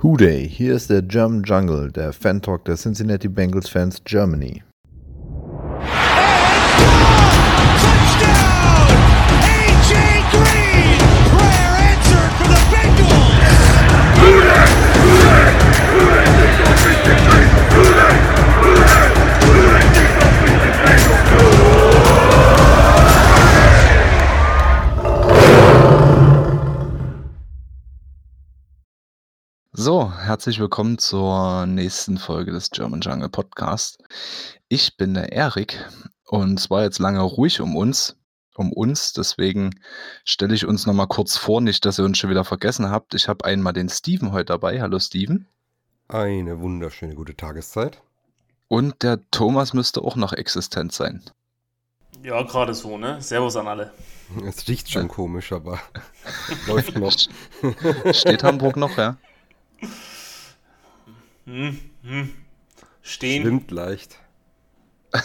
Hooday, hier ist der German Jungle, der Fan-Talk der Cincinnati Bengals Fans Germany. Herzlich willkommen zur nächsten Folge des German Jungle Podcast. Ich bin der Erik und es war jetzt lange ruhig um uns, um uns, deswegen stelle ich uns nochmal kurz vor, nicht, dass ihr uns schon wieder vergessen habt. Ich habe einmal den Steven heute dabei. Hallo Steven. Eine wunderschöne gute Tageszeit. Und der Thomas müsste auch noch existent sein. Ja, gerade so, ne? Servus an alle. Es riecht schon komisch, aber läuft noch. Steht Hamburg noch, ja? Hm, hm. Stehen. Schwimmt leicht.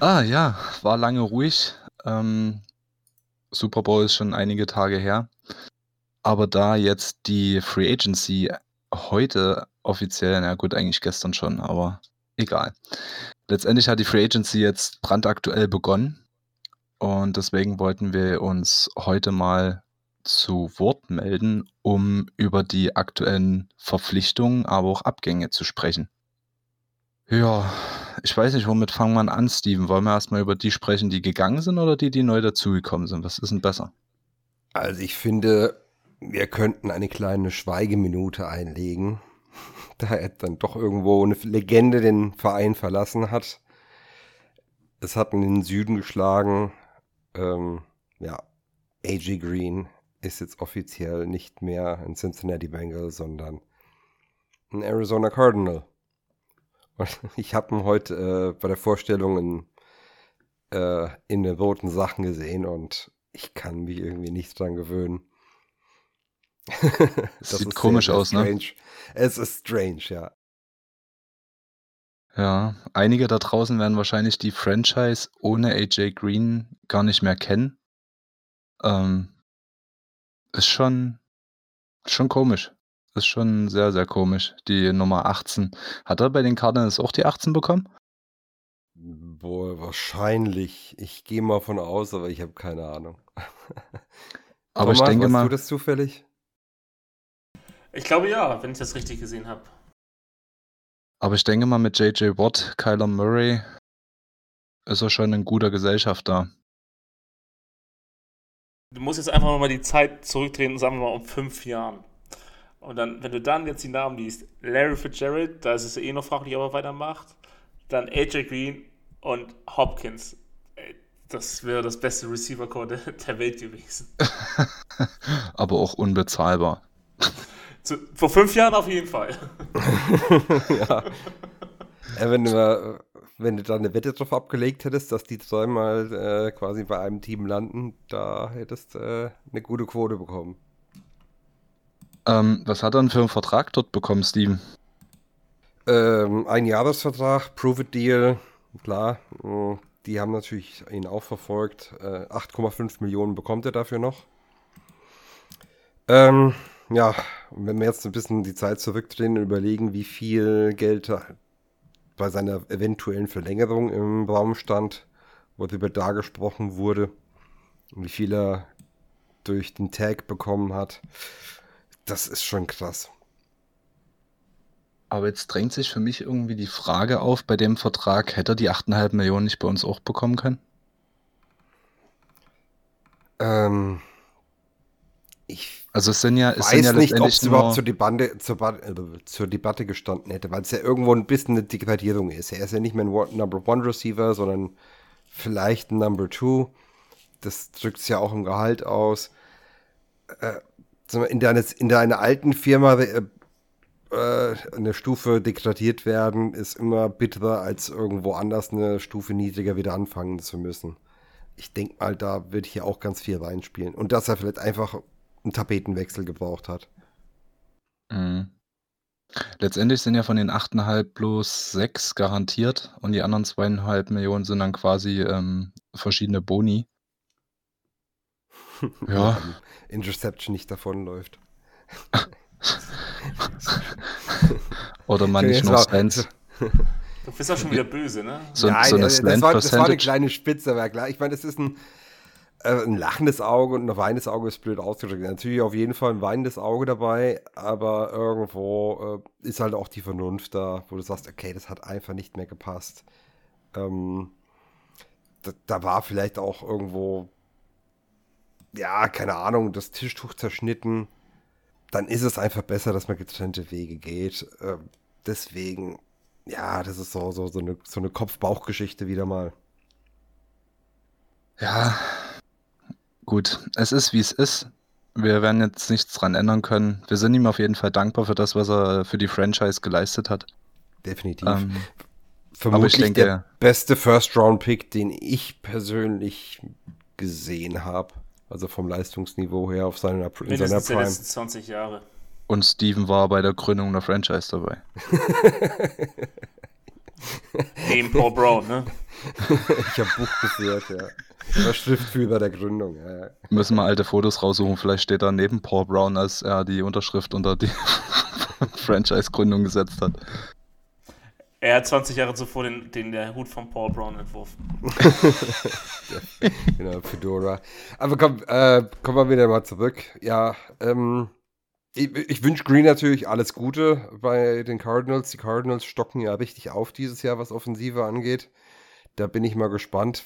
Ah ja, war lange ruhig. Ähm, Super Bowl ist schon einige Tage her. Aber da jetzt die Free Agency heute offiziell, na gut, eigentlich gestern schon, aber egal. Letztendlich hat die Free Agency jetzt brandaktuell begonnen. Und deswegen wollten wir uns heute mal zu Wort melden, um über die aktuellen Verpflichtungen, aber auch Abgänge zu sprechen. Ja, ich weiß nicht, womit fangen wir an, Steven? Wollen wir erstmal über die sprechen, die gegangen sind oder die, die neu dazugekommen sind? Was ist denn besser? Also ich finde, wir könnten eine kleine Schweigeminute einlegen, da er dann doch irgendwo eine Legende den Verein verlassen hat. Es hat in den Süden geschlagen. Ähm, ja, AJ Green ist jetzt offiziell nicht mehr ein Cincinnati Bengal, sondern ein Arizona Cardinal. Und ich habe ihn heute äh, bei der Vorstellung in, äh, in den roten Sachen gesehen und ich kann mich irgendwie nicht dran gewöhnen. Das Sieht komisch aus, ne? strange. Es ist strange, ja. Ja, einige da draußen werden wahrscheinlich die Franchise ohne AJ Green gar nicht mehr kennen. Ähm, ist schon, schon komisch. Ist schon sehr, sehr komisch. Die Nummer 18. Hat er bei den Cardinals auch die 18 bekommen? Boah, wahrscheinlich. Ich gehe mal von aus, aber ich habe keine Ahnung. Aber ich Thomas, denke weißt mal, du das zufällig? Ich glaube ja, wenn ich das richtig gesehen habe. aber ich denke mal mit JJ Watt, Kyler Murray ist er schon in guter Gesellschaft da. Du musst jetzt einfach mal die Zeit zurückdrehen, sagen wir mal um fünf Jahren. Und dann, wenn du dann jetzt die Namen liest, Larry Fitzgerald, da ist es eh noch fraglich, ob er weitermacht. Dann AJ Green und Hopkins. Das wäre das beste Receiver-Core der, der Welt gewesen. aber auch unbezahlbar. Zu, vor fünf Jahren auf jeden Fall. ja. Äh, wenn, du, mal- wenn du da eine Wette drauf abgelegt hättest, dass die zweimal äh, quasi bei einem Team landen, da hättest du äh, eine gute Quote bekommen. Ähm, was hat er denn für einen Vertrag dort bekommen, Steven? Ähm, ein Jahresvertrag, Prove-It-Deal, klar. mh, Die haben natürlich ihn auch verfolgt. Äh, 8,5 Millionen bekommt er dafür noch. Ähm, ja, wenn wir jetzt ein bisschen die Zeit zurückdrehen und überlegen, wie viel Geld da bei seiner eventuellen Verlängerung im Raum stand, worüber da gesprochen wurde, und wie viel er durch den Tag bekommen hat, das ist schon krass. Aber jetzt drängt sich für mich irgendwie die Frage auf, bei dem Vertrag hätte er die 8,5 Millionen nicht bei uns auch bekommen können? Ähm, ich Also es sind ja, es sind weiß ja nicht, ob es überhaupt zur Debatte, zur, äh, zur Debatte gestanden hätte, weil es ja irgendwo ein bisschen eine Degradierung ist. Er ist ja nicht mehr ein Number One Receiver, sondern vielleicht ein Number Two. Das drückt es ja auch im Gehalt aus. Äh, in, deines, in deiner alten Firma äh, äh, eine Stufe degradiert werden, ist immer bitterer, als irgendwo anders eine Stufe niedriger wieder anfangen zu müssen. Ich denke mal, da wird hier auch ganz viel reinspielen. Und dass er vielleicht einfach einen Tapetenwechsel gebraucht hat. Mhm. Letztendlich sind ja von den 8,5 bloß 6 garantiert und die anderen 2,5 Millionen sind dann quasi ähm, verschiedene Boni. Ja, Interception nicht davonläuft. oder man nicht nur Slants. Du bist auch schon wieder böse, ne? So, Nein, so eine das, war, das war eine kleine Spitze, aber klar. Ich meine, das ist ein, ein lachendes Auge und ein weinendes Auge ist blöd ausgedrückt. Natürlich auf jeden Fall ein weinendes Auge dabei, aber irgendwo äh, ist halt auch die Vernunft da, wo du sagst, okay, das hat einfach nicht mehr gepasst. Ähm, da, da war vielleicht auch irgendwo, ja, keine Ahnung, das Tischtuch zerschnitten. Dann ist es einfach besser, dass man getrennte Wege geht. Äh, deswegen, ja, das ist so, so, so eine, so eine Kopf-Bauch-Geschichte wieder mal. Ja, gut. Es ist, wie es ist. Wir werden jetzt nichts dran ändern können. Wir sind ihm auf jeden Fall dankbar für das, was er für die Franchise geleistet hat. Definitiv. Ähm, Vermutlich denke- der beste First-Round-Pick, den ich persönlich gesehen habe. Also vom Leistungsniveau her auf seiner, in seiner Mindestens der Prime. letzten 20 Jahre. und Steven war bei der Gründung der Franchise dabei. Neben Paul Brown, ne? Ich habe Buch geführt, ja. Ich war Schriftführer der Gründung. Ja. ja. Müssen wir alte Fotos raussuchen. Vielleicht steht da neben Paul Brown, als er die Unterschrift unter die Franchise-Gründung gesetzt hat. Er hat 20 Jahre zuvor den, den der Hut von Paul Brown entworfen. Genau, Fedora. Aber komm, äh, kommen wir wieder mal zurück. Ja, ähm, ich, ich wünsche Green natürlich alles Gute bei den Cardinals. Die Cardinals stocken ja richtig auf dieses Jahr, was Offensive angeht. Da bin ich mal gespannt,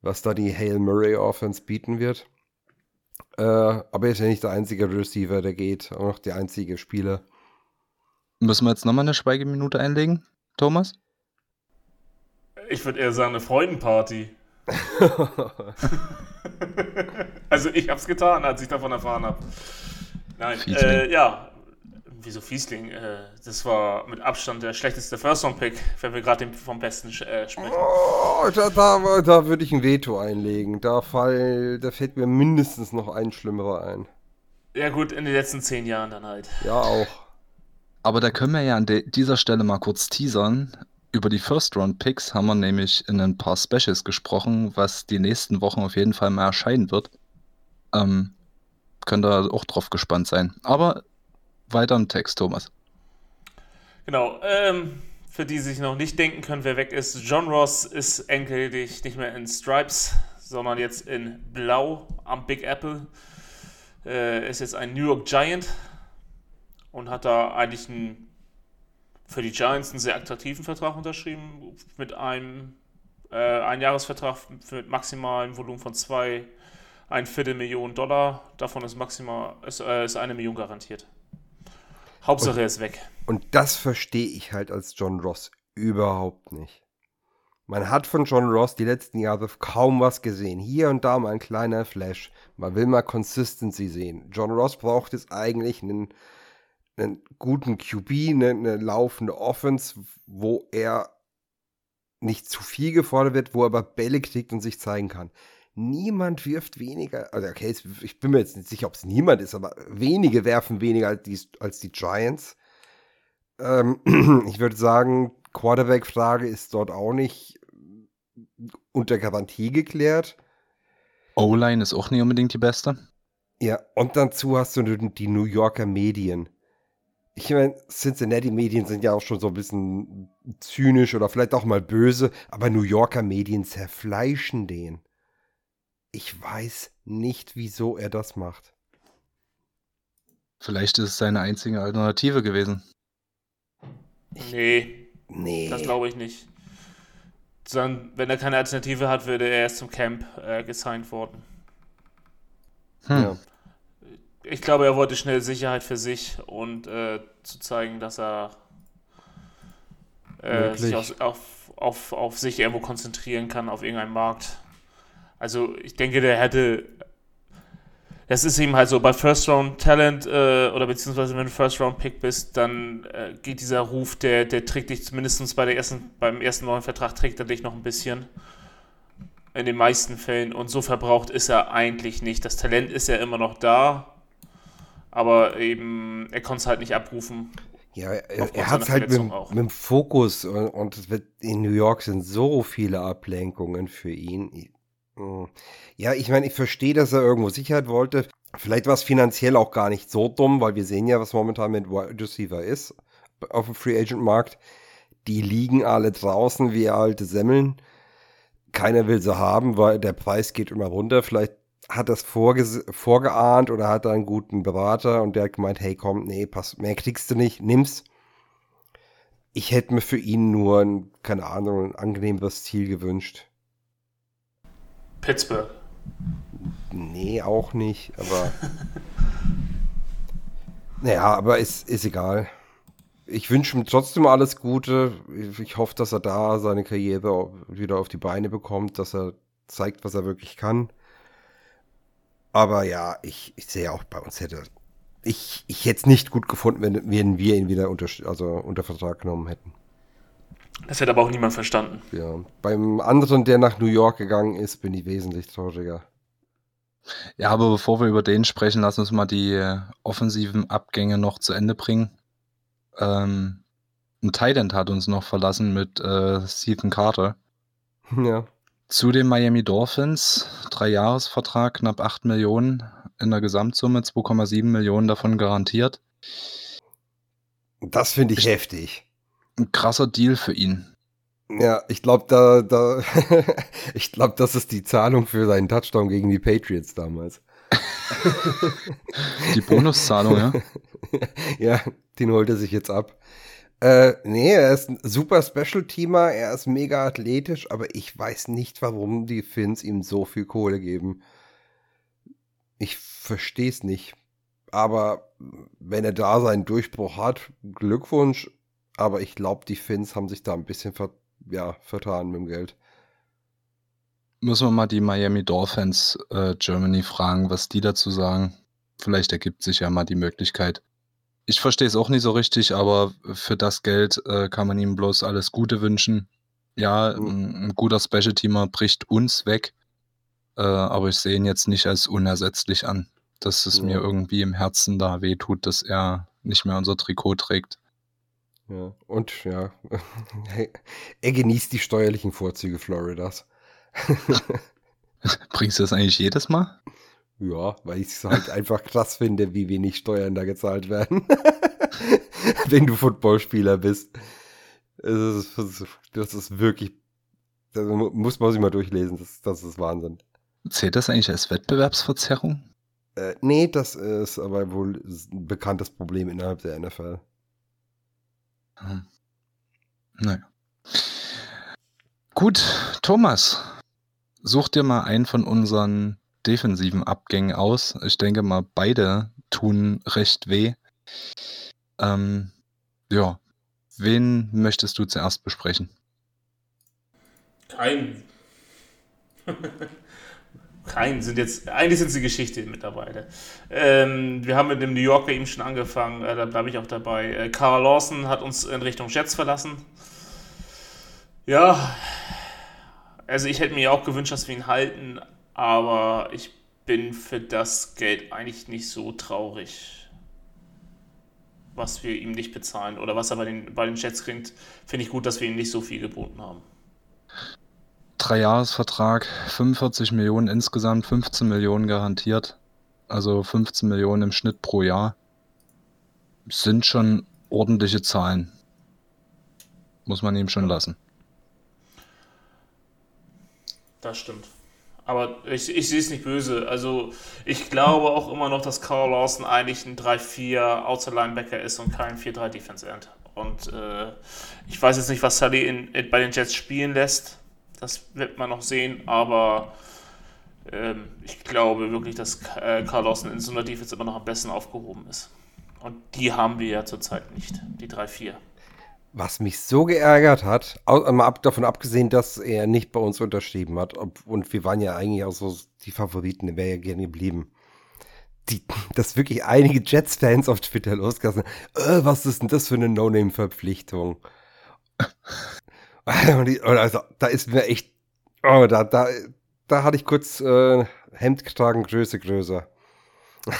was da die Hail Murray Offense bieten wird. Äh, aber er ist ja nicht der einzige Receiver, der geht, auch noch der einzige Spieler. Müssen wir jetzt nochmal eine Schweigeminute einlegen, Thomas? Ich würde eher sagen, eine Freudenparty. also ich hab's getan, als ich davon erfahren habe. Nein, äh, ja. Wieso Fiesling? Äh, das war mit Abstand der schlechteste First-Round-Pick, wenn wir gerade vom Besten äh, sprechen. Oh, da, da, da würde ich ein Veto einlegen. Da, fall, da fällt mir mindestens noch ein schlimmerer ein. Ja gut, in den letzten zehn Jahren dann halt. Ja, auch. Aber da können wir ja an dieser Stelle mal kurz teasern. Über die First-Round-Picks haben wir nämlich in ein paar Specials gesprochen, was die nächsten Wochen auf jeden Fall mal erscheinen wird. Ähm, könnt ihr auch drauf gespannt sein. Aber weiter im Text, Thomas. Genau, ähm, für die sich noch nicht denken können, wer weg ist, John Ross ist endgültig nicht mehr in Stripes, sondern jetzt in Blau am Big Apple. Äh, ist jetzt ein New York Giant und hat da eigentlich einen, für die Giants einen sehr attraktiven Vertrag unterschrieben, mit einem äh, Einjahresvertrag mit maximalem Volumen von zwei, ein Viertel Million Dollar. Davon ist maximal ist, äh, ist eine Million garantiert. Hauptsache er ist weg. Und das verstehe ich halt als John Ross überhaupt nicht. Man hat von John Ross die letzten Jahre kaum was gesehen. Hier und da mal ein kleiner Flash. Man will mal Consistency sehen. John Ross braucht jetzt eigentlich einen, einen guten QB, eine, eine laufende Offense, wo er nicht zu viel gefordert wird, wo er aber Bälle kriegt und sich zeigen kann. Niemand wirft weniger, also okay, ich bin mir jetzt nicht sicher, ob es niemand ist, aber wenige werfen weniger als die, als die Giants. Ähm, ich würde sagen, Quarterback-Frage ist dort auch nicht unter Garantie geklärt. O-Line ist auch nicht unbedingt die beste. Ja, und dazu hast du die die New Yorker Medien. Ich meine, Cincinnati-Medien sind ja auch schon so ein bisschen zynisch oder vielleicht auch mal böse, aber New Yorker Medien zerfleischen den. Ich weiß nicht, wieso er das macht. Vielleicht ist es seine einzige Alternative gewesen. Nee, Nee. das glaube ich nicht. Sondern, wenn er keine Alternative hat, würde er erst zum Camp äh, gesigned worden. Hm. Ja. Ich glaube, er wollte schnell Sicherheit für sich und äh, zu zeigen, dass er äh, sich auf, auf, auf, auf sich irgendwo konzentrieren kann, auf irgendeinen Markt. Also ich denke, der hätte. Das ist eben halt so, bei First Round Talent äh, oder beziehungsweise wenn du First Round Pick bist, dann äh, geht dieser Ruf, der, der trägt dich zumindest bei der ersten, beim ersten neuen Vertrag trägt er dich noch ein bisschen. In den meisten Fällen. Und so verbraucht ist er eigentlich nicht. Das Talent ist ja immer noch da, aber eben, er konnte es halt nicht abrufen. Ja, er, er hat es halt mit, mit dem Fokus und, und in New York sind so viele Ablenkungen für ihn. Hm. Ja, ich meine, ich verstehe, dass er irgendwo Sicherheit wollte. Vielleicht war es finanziell auch gar nicht so dumm, weil wir sehen ja, was momentan mit Wide Receiver ist auf dem Free Agent Markt. Die liegen alle draußen wie alte Semmeln. Keiner will sie haben, weil der Preis geht immer runter. Vielleicht hat das vorge vorgeahnt oder hat er einen guten Berater und der hat gemeint, hey komm, nee, pass, mehr kriegst du nicht, nimm's. Ich hätte mir für ihn nur ein, keine Ahnung, ein angenehmeres Ziel gewünscht. Pittsburgh. Nee, auch nicht, aber. naja, aber ist, ist egal. Ich wünsche ihm trotzdem alles Gute. Ich hoffe, dass er da seine Karriere wieder auf die Beine bekommt, dass er zeigt, was er wirklich kann. Aber ja, ich, ich sehe auch bei uns hätte. Ich, ich hätte es nicht gut gefunden, wenn, wenn wir ihn wieder unter, also unter Vertrag genommen hätten. Das hätte aber auch niemand verstanden. Ja. Beim anderen, der nach New York gegangen ist, bin ich wesentlich trauriger. Ja, aber bevor wir über den sprechen, lass uns mal die äh, offensiven Abgänge noch zu Ende bringen. Ähm, ein Thailand hat uns noch verlassen mit äh, Stephen Carter. Ja. Zu den Miami Dolphins, Dreijahresvertrag, knapp 8 Millionen in der Gesamtsumme, 2,7 Millionen davon garantiert. Das finde ich, ich heftig. Ein krasser Deal für ihn. Ja, ich glaube, da, da ich glaube, das ist die Zahlung für seinen Touchdown gegen die Patriots damals. die Bonuszahlung, ja? ja, den holt er sich jetzt ab. Äh, nee, er ist ein super Special-Teamer, er ist mega athletisch, aber ich weiß nicht, warum die Finns ihm so viel Kohle geben. Ich verstehe es nicht. Aber wenn er da seinen Durchbruch hat, Glückwunsch. Aber ich glaube, die Finns haben sich da ein bisschen ver ja, vertan mit dem Geld. Müssen wir mal die Miami Dolphins äh, Germany fragen, was die dazu sagen. Vielleicht ergibt sich ja mal die Möglichkeit. Ich verstehe es auch nicht so richtig, aber für das Geld äh, kann man ihm bloß alles Gute wünschen. Ja, mhm. ein, guter Special-Teamer bricht uns weg, äh, aber ich sehe ihn jetzt nicht als unersetzlich an. Dass es ja. mir irgendwie im Herzen da wehtut, dass er nicht mehr unser Trikot trägt. Ja, und ja, er genießt die steuerlichen Vorzüge Floridas. Bringst du das eigentlich jedes Mal? Ja, weil ich es halt einfach krass finde, wie wenig Steuern da gezahlt werden. Wenn du Footballspieler bist. Das ist, das ist wirklich. Das muss man sich mal durchlesen. Das, das ist Wahnsinn. Zählt das eigentlich als Wettbewerbsverzerrung? Äh, nee, das ist aber wohl ein bekanntes Problem innerhalb der NFL. Hm. Naja. Gut, Thomas, such dir mal einen von unseren defensiven Abgängen aus. Ich denke mal, beide tun recht weh. Ähm, ja, wen möchtest du zuerst besprechen? Kein. Kein sind jetzt, eigentlich sind sie Geschichte mittlerweile. Ähm, wir haben mit dem New Yorker eben schon angefangen, äh, da bleibe ich auch dabei. Äh, Carl Lawson hat uns in Richtung Jets verlassen. Ja, also ich hätte mir auch gewünscht, dass wir ihn halten, aber ich bin für das Geld eigentlich nicht so traurig, was wir ihm nicht bezahlen oder was er bei den, bei den Jets kriegt. Finde ich gut, dass wir ihm nicht so viel geboten haben. Dreijahresvertrag, 45 Millionen insgesamt, 15 Millionen garantiert. Also 15 Millionen im Schnitt pro Jahr. Sind schon ordentliche Zahlen. Muss man ihm schon lassen. Das stimmt. Aber ich, ich sehe es nicht böse. Also ich glaube auch immer noch, dass Carl Lawson eigentlich ein 3-4 Outside Linebacker ist und kein 4-3 Defense End. Und äh, ich weiß jetzt nicht, was Sully in, in, bei den Jets spielen lässt. Das wird man noch sehen. Aber ähm, ich glaube wirklich, dass äh, Carl Lawson in so einer Defense immer noch am besten aufgehoben ist. Und die haben wir ja zurzeit nicht, die 3-4. Was mich so geärgert hat, mal ab, davon abgesehen, dass er nicht bei uns unterschrieben hat, ob, und wir waren ja eigentlich auch so die Favoriten, wäre ja gerne geblieben. Die, dass wirklich einige Jets-Fans auf Twitter losgassen, äh, was ist denn das für eine No-Name-Verpflichtung? also, da ist mir echt, oh, da, da, da hatte ich kurz äh, Hemdkragen Größe größer.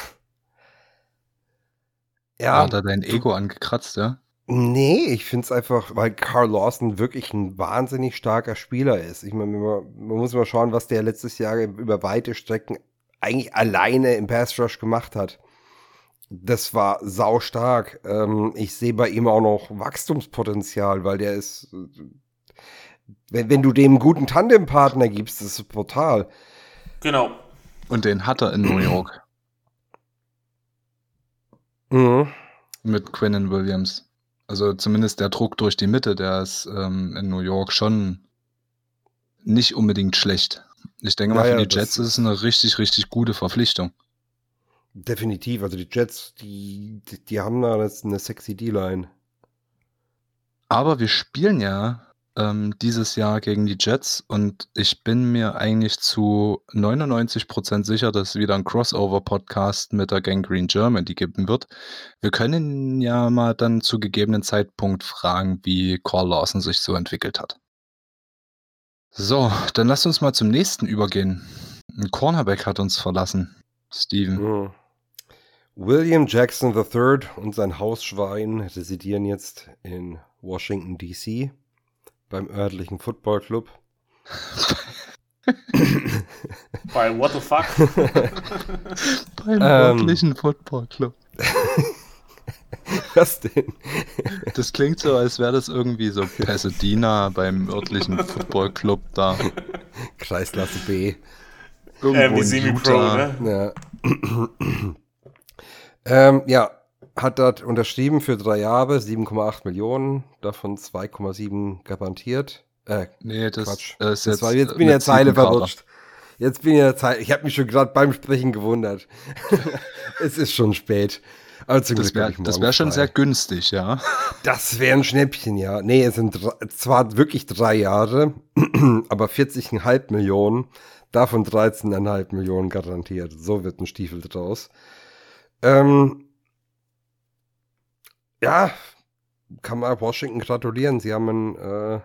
ja. Hat er dein Ego angekratzt, ja? Nee, ich finde es einfach, weil Carl Lawson wirklich ein wahnsinnig starker Spieler ist. Ich meine, man, man muss mal schauen, was der letztes Jahr über weite Strecken eigentlich alleine im Pass Rush gemacht hat. Das war sau stark. Ähm, ich sehe bei ihm auch noch Wachstumspotenzial, weil der ist, wenn, wenn du dem einen guten Tandempartner gibst, das ist brutal. Genau. Und den hat er in New York Mhm. mit Quinnen Williams. Also zumindest der Druck durch die Mitte, der ist ähm, in New York schon nicht unbedingt schlecht. Ich denke mal, Ja, für die Jets ist es eine richtig, richtig gute Verpflichtung. Definitiv. Also die Jets, die, die, die haben da eine sexy D-Line. Aber wir spielen ja ähm, dieses Jahr gegen die Jets und ich bin mir eigentlich zu 99% sicher, dass es wieder ein Crossover-Podcast mit der Gang Green Germany geben wird. Wir können ja mal dann zu gegebenen Zeitpunkt fragen, wie Carl Lawson sich so entwickelt hat. So, dann lasst uns mal zum nächsten übergehen. Ein Cornerback hat uns verlassen. Steven. Mhm. William Jackson III und sein Hausschwein residieren jetzt in Washington, D.C. beim örtlichen Football Club. Bei What the fuck? Beim Ähm. örtlichen Football Club. Was denn? Das klingt so, als wäre das irgendwie so Pasadena beim örtlichen Football Club da. Kreisklasse B. Irgendwo ähm, die in Semi-Pro, Utah. ne? Ja. ähm, ja, hat dort unterschrieben für drei Jahre, 7,8 Millionen, davon 2,7 garantiert. Äh, Nee, das Quatsch. ist Das jetzt. war, jetzt bin ich in der Zeile verrutscht. Jetzt bin ich in der Zeile. Ich habe mich schon gerade beim Sprechen gewundert. es ist schon spät. Aber zum Das wäre das wär schon frei. sehr günstig, ja. Das wäre ein Schnäppchen, ja. Nee, es sind dr- zwar wirklich drei Jahre, aber 40,5 Millionen, davon 13,5 Millionen garantiert. So wird ein Stiefel draus. Ähm, ja, kann man Washington gratulieren. Sie haben einen äh,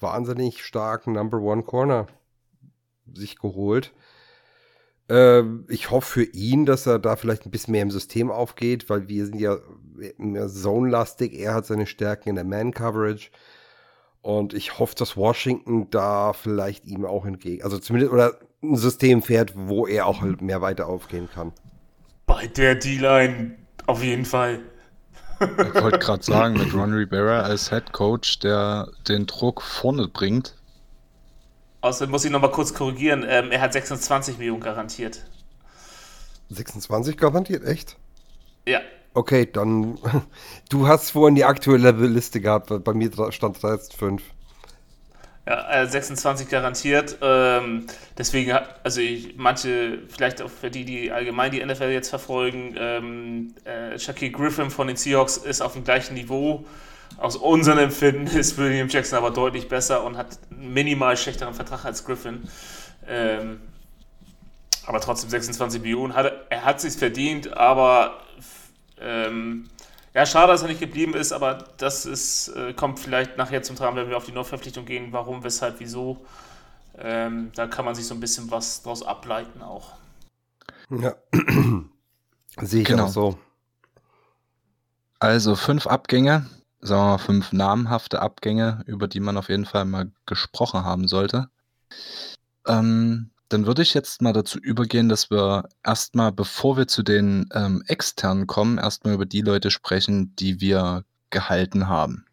wahnsinnig starken Number One Corner sich geholt. Ähm, ich hoffe für ihn, dass er da vielleicht ein bisschen mehr im System aufgeht, weil wir sind ja mehr zone-lastig. Er hat seine Stärken in der Man-Coverage. Und ich hoffe, dass Washington da vielleicht ihm auch entgegen, also zumindest, oder ein System fährt, wo er auch halt mehr weiter aufgehen kann. Bei der D-Line auf jeden Fall. Ich wollte gerade sagen, mit Ron Rivera als Head Coach, der den Druck vorne bringt. Außerdem muss ich nochmal kurz korrigieren. Ähm, er hat 26 Millionen garantiert. 26 garantiert, echt? Ja. Okay, dann, du hast vorhin die aktuelle Liste gehabt, weil bei mir stand 13,5. Ja, äh, 26 garantiert. Ähm, deswegen, also ich, manche, vielleicht auch für die, die allgemein die NFL jetzt verfolgen, ähm, äh, Shaquille Griffin von den Seahawks ist auf dem gleichen Niveau. Aus unserem Empfinden ist William Jackson aber deutlich besser und hat minimal schlechteren Vertrag als Griffin. Ähm, aber trotzdem 26 Millionen. Hat, er- hat sich verdient, aber ähm, ja, schade, dass er nicht geblieben ist, aber das ist, äh, kommt vielleicht nachher zum Tragen, wenn wir auf die Neuverpflichtung gehen. Warum, weshalb, wieso? Ähm, da kann man sich so ein bisschen was draus ableiten auch. Ja. Sehe ich Genau. auch so. Also fünf Abgänge, sagen wir mal fünf namhafte Abgänge, über die man auf jeden Fall mal gesprochen haben sollte. Ähm, dann würde ich jetzt mal dazu übergehen, dass wir erstmal, bevor wir zu den ähm, externen kommen, erstmal über die Leute sprechen, die wir gehalten haben.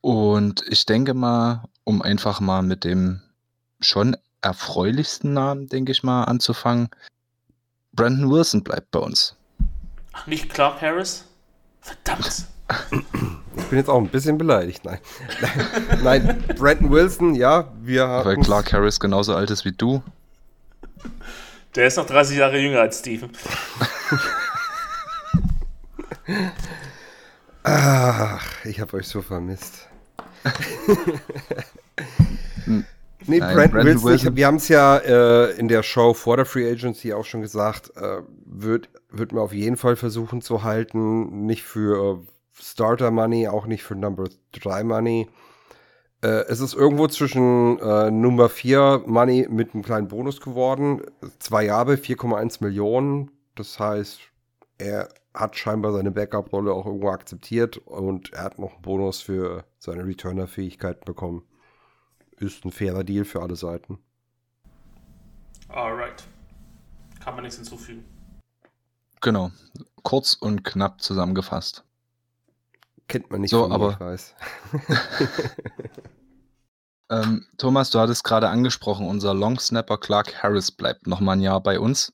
Und ich denke mal, um einfach mal mit dem schon erfreulichsten Namen, denke ich mal, anzufangen, Brandon Wilson bleibt bei uns. Ach, nicht Clark Harris? Verdammt! Ich bin jetzt auch ein bisschen beleidigt. Nein. Nein, Brandon Wilson, ja, wir Weil haben. Clark Harris genauso alt ist wie du. Der ist noch 30 Jahre jünger als Steven. Ach, ich habe euch so vermisst. nee, Nein, Brandon, Brandon Wilson, Wilson- Ich, wir haben es ja äh, in der Show vor der Free Agency auch schon gesagt, äh, wird, wird man auf jeden Fall versuchen zu halten. Nicht für äh, Starter Money, auch nicht für Number 3 Money. Äh, es ist irgendwo zwischen äh, Nummer 4 Money mit einem kleinen Bonus geworden. Zwei Jahre, 4,1 Millionen. Das heißt, er hat scheinbar seine Backup-Rolle auch irgendwo akzeptiert und er hat noch einen Bonus für seine Returner-Fähigkeiten bekommen. Ist ein fairer Deal für alle Seiten. Alright. Kann man nichts hinzufügen. Genau. Kurz und knapp zusammengefasst. Kennt man nicht So, aber- ich weiß. Ähm, Thomas, du hattest gerade angesprochen, unser Long Snapper Clark Harris bleibt noch mal ein Jahr bei uns.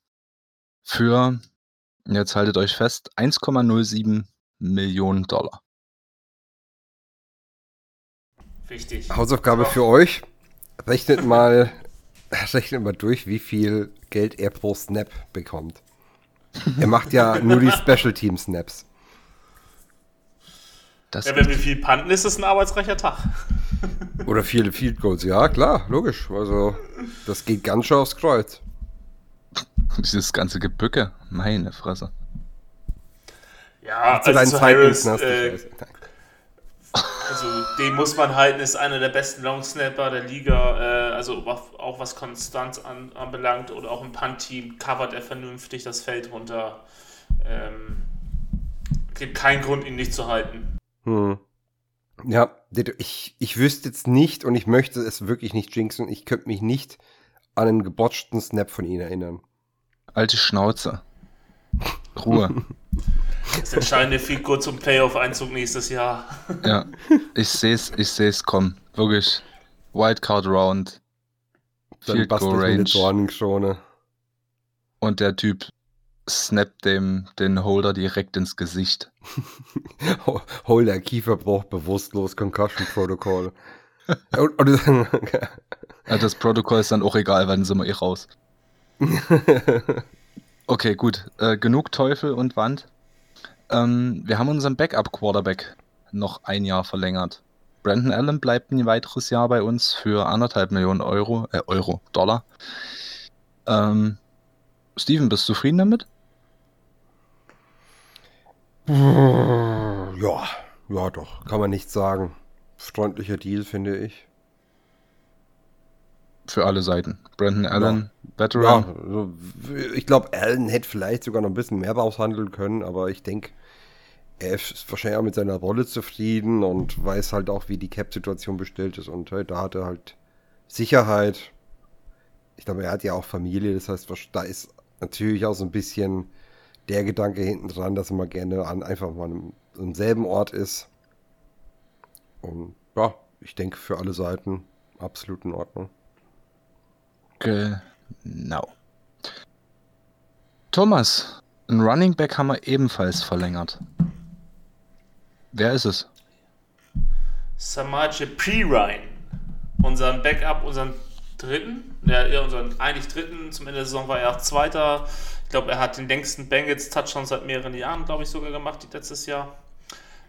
Für, jetzt haltet euch fest, 1,07 Millionen Dollar. Wichtig. Hausaufgabe für euch. Rechnet mal, rechnet mal durch, wie viel Geld er pro Snap bekommt. Er macht ja nur die Special Team Snaps. Das Ja, wenn wir viel panten, ist es ein arbeitsreicher Tag. Oder viele Field Goals. Ja, klar, logisch. Also, das geht ganz schön aufs Kreuz. dieses ganze Gebücke, meine Fresse. Ja, deinen also zu Harris, du äh, also den muss man halten, ist einer der besten Longsnapper der Liga. Äh, also auch, auch was Konstanz an, anbelangt oder auch im Punt-Team covert er vernünftig das Feld runter. Ähm, gibt keinen Grund, ihn nicht zu halten. Hm. Ja, ich, ich wüsste jetzt nicht und ich möchte es wirklich nicht jinxen. Ich könnte mich nicht an einen gebotchten Snap von ihm erinnern. Alte Schnauze. Ruhe. Das entscheidende Goal zum Playoff-Einzug nächstes Jahr. ja, ich sehe es, ich sehe es kommen. Wirklich. Wildcard Round. Dann Field Goal Range. Dornenkrone. Und der Typ snappt dem den Holder direkt ins Gesicht. Ho- Hol der Kieferbruch bewusstlos, Concussion Protocol. und, und, Ja, das Protokoll ist dann auch egal, wann sind wir eh raus. Okay, gut. Äh, genug Teufel und Wand. Ähm, wir haben unseren Backup-Quarterback noch ein Jahr verlängert. Brandon Allen bleibt ein weiteres Jahr bei uns für anderthalb Millionen Euro, äh, Euro, Dollar. Ähm, Steven, bist du zufrieden damit? Ja, ja doch, kann man nicht sagen. Freundlicher Deal, finde ich. Für alle Seiten. Brandon Allen, Ja, Veteran. also, w- ich glaube, Allen hätte vielleicht sogar noch ein bisschen mehr aushandeln können, aber ich denke, er ist wahrscheinlich auch mit seiner Rolle zufrieden und weiß halt auch, wie die Cap-Situation bestellt ist. Und äh, da hat er halt Sicherheit. Ich glaube, er hat ja auch Familie, das heißt, da ist natürlich auch so ein bisschen der Gedanke hinten dran, dass er mal gerne an, einfach mal am selben Ort ist. Und ja, ich denke, für alle Seiten absolut in Ordnung. Genau. Thomas, ein Running Back haben wir ebenfalls verlängert. Wer ist es? Samaje Pirine, unseren Backup, unseren dritten, ja, ja, unseren eigentlich dritten, zum Ende der Saison war er auch Zweiter. Ich glaube, er hat den längsten Bengals-Touchdown seit mehreren Jahren, glaube ich, sogar gemacht, letztes Jahr.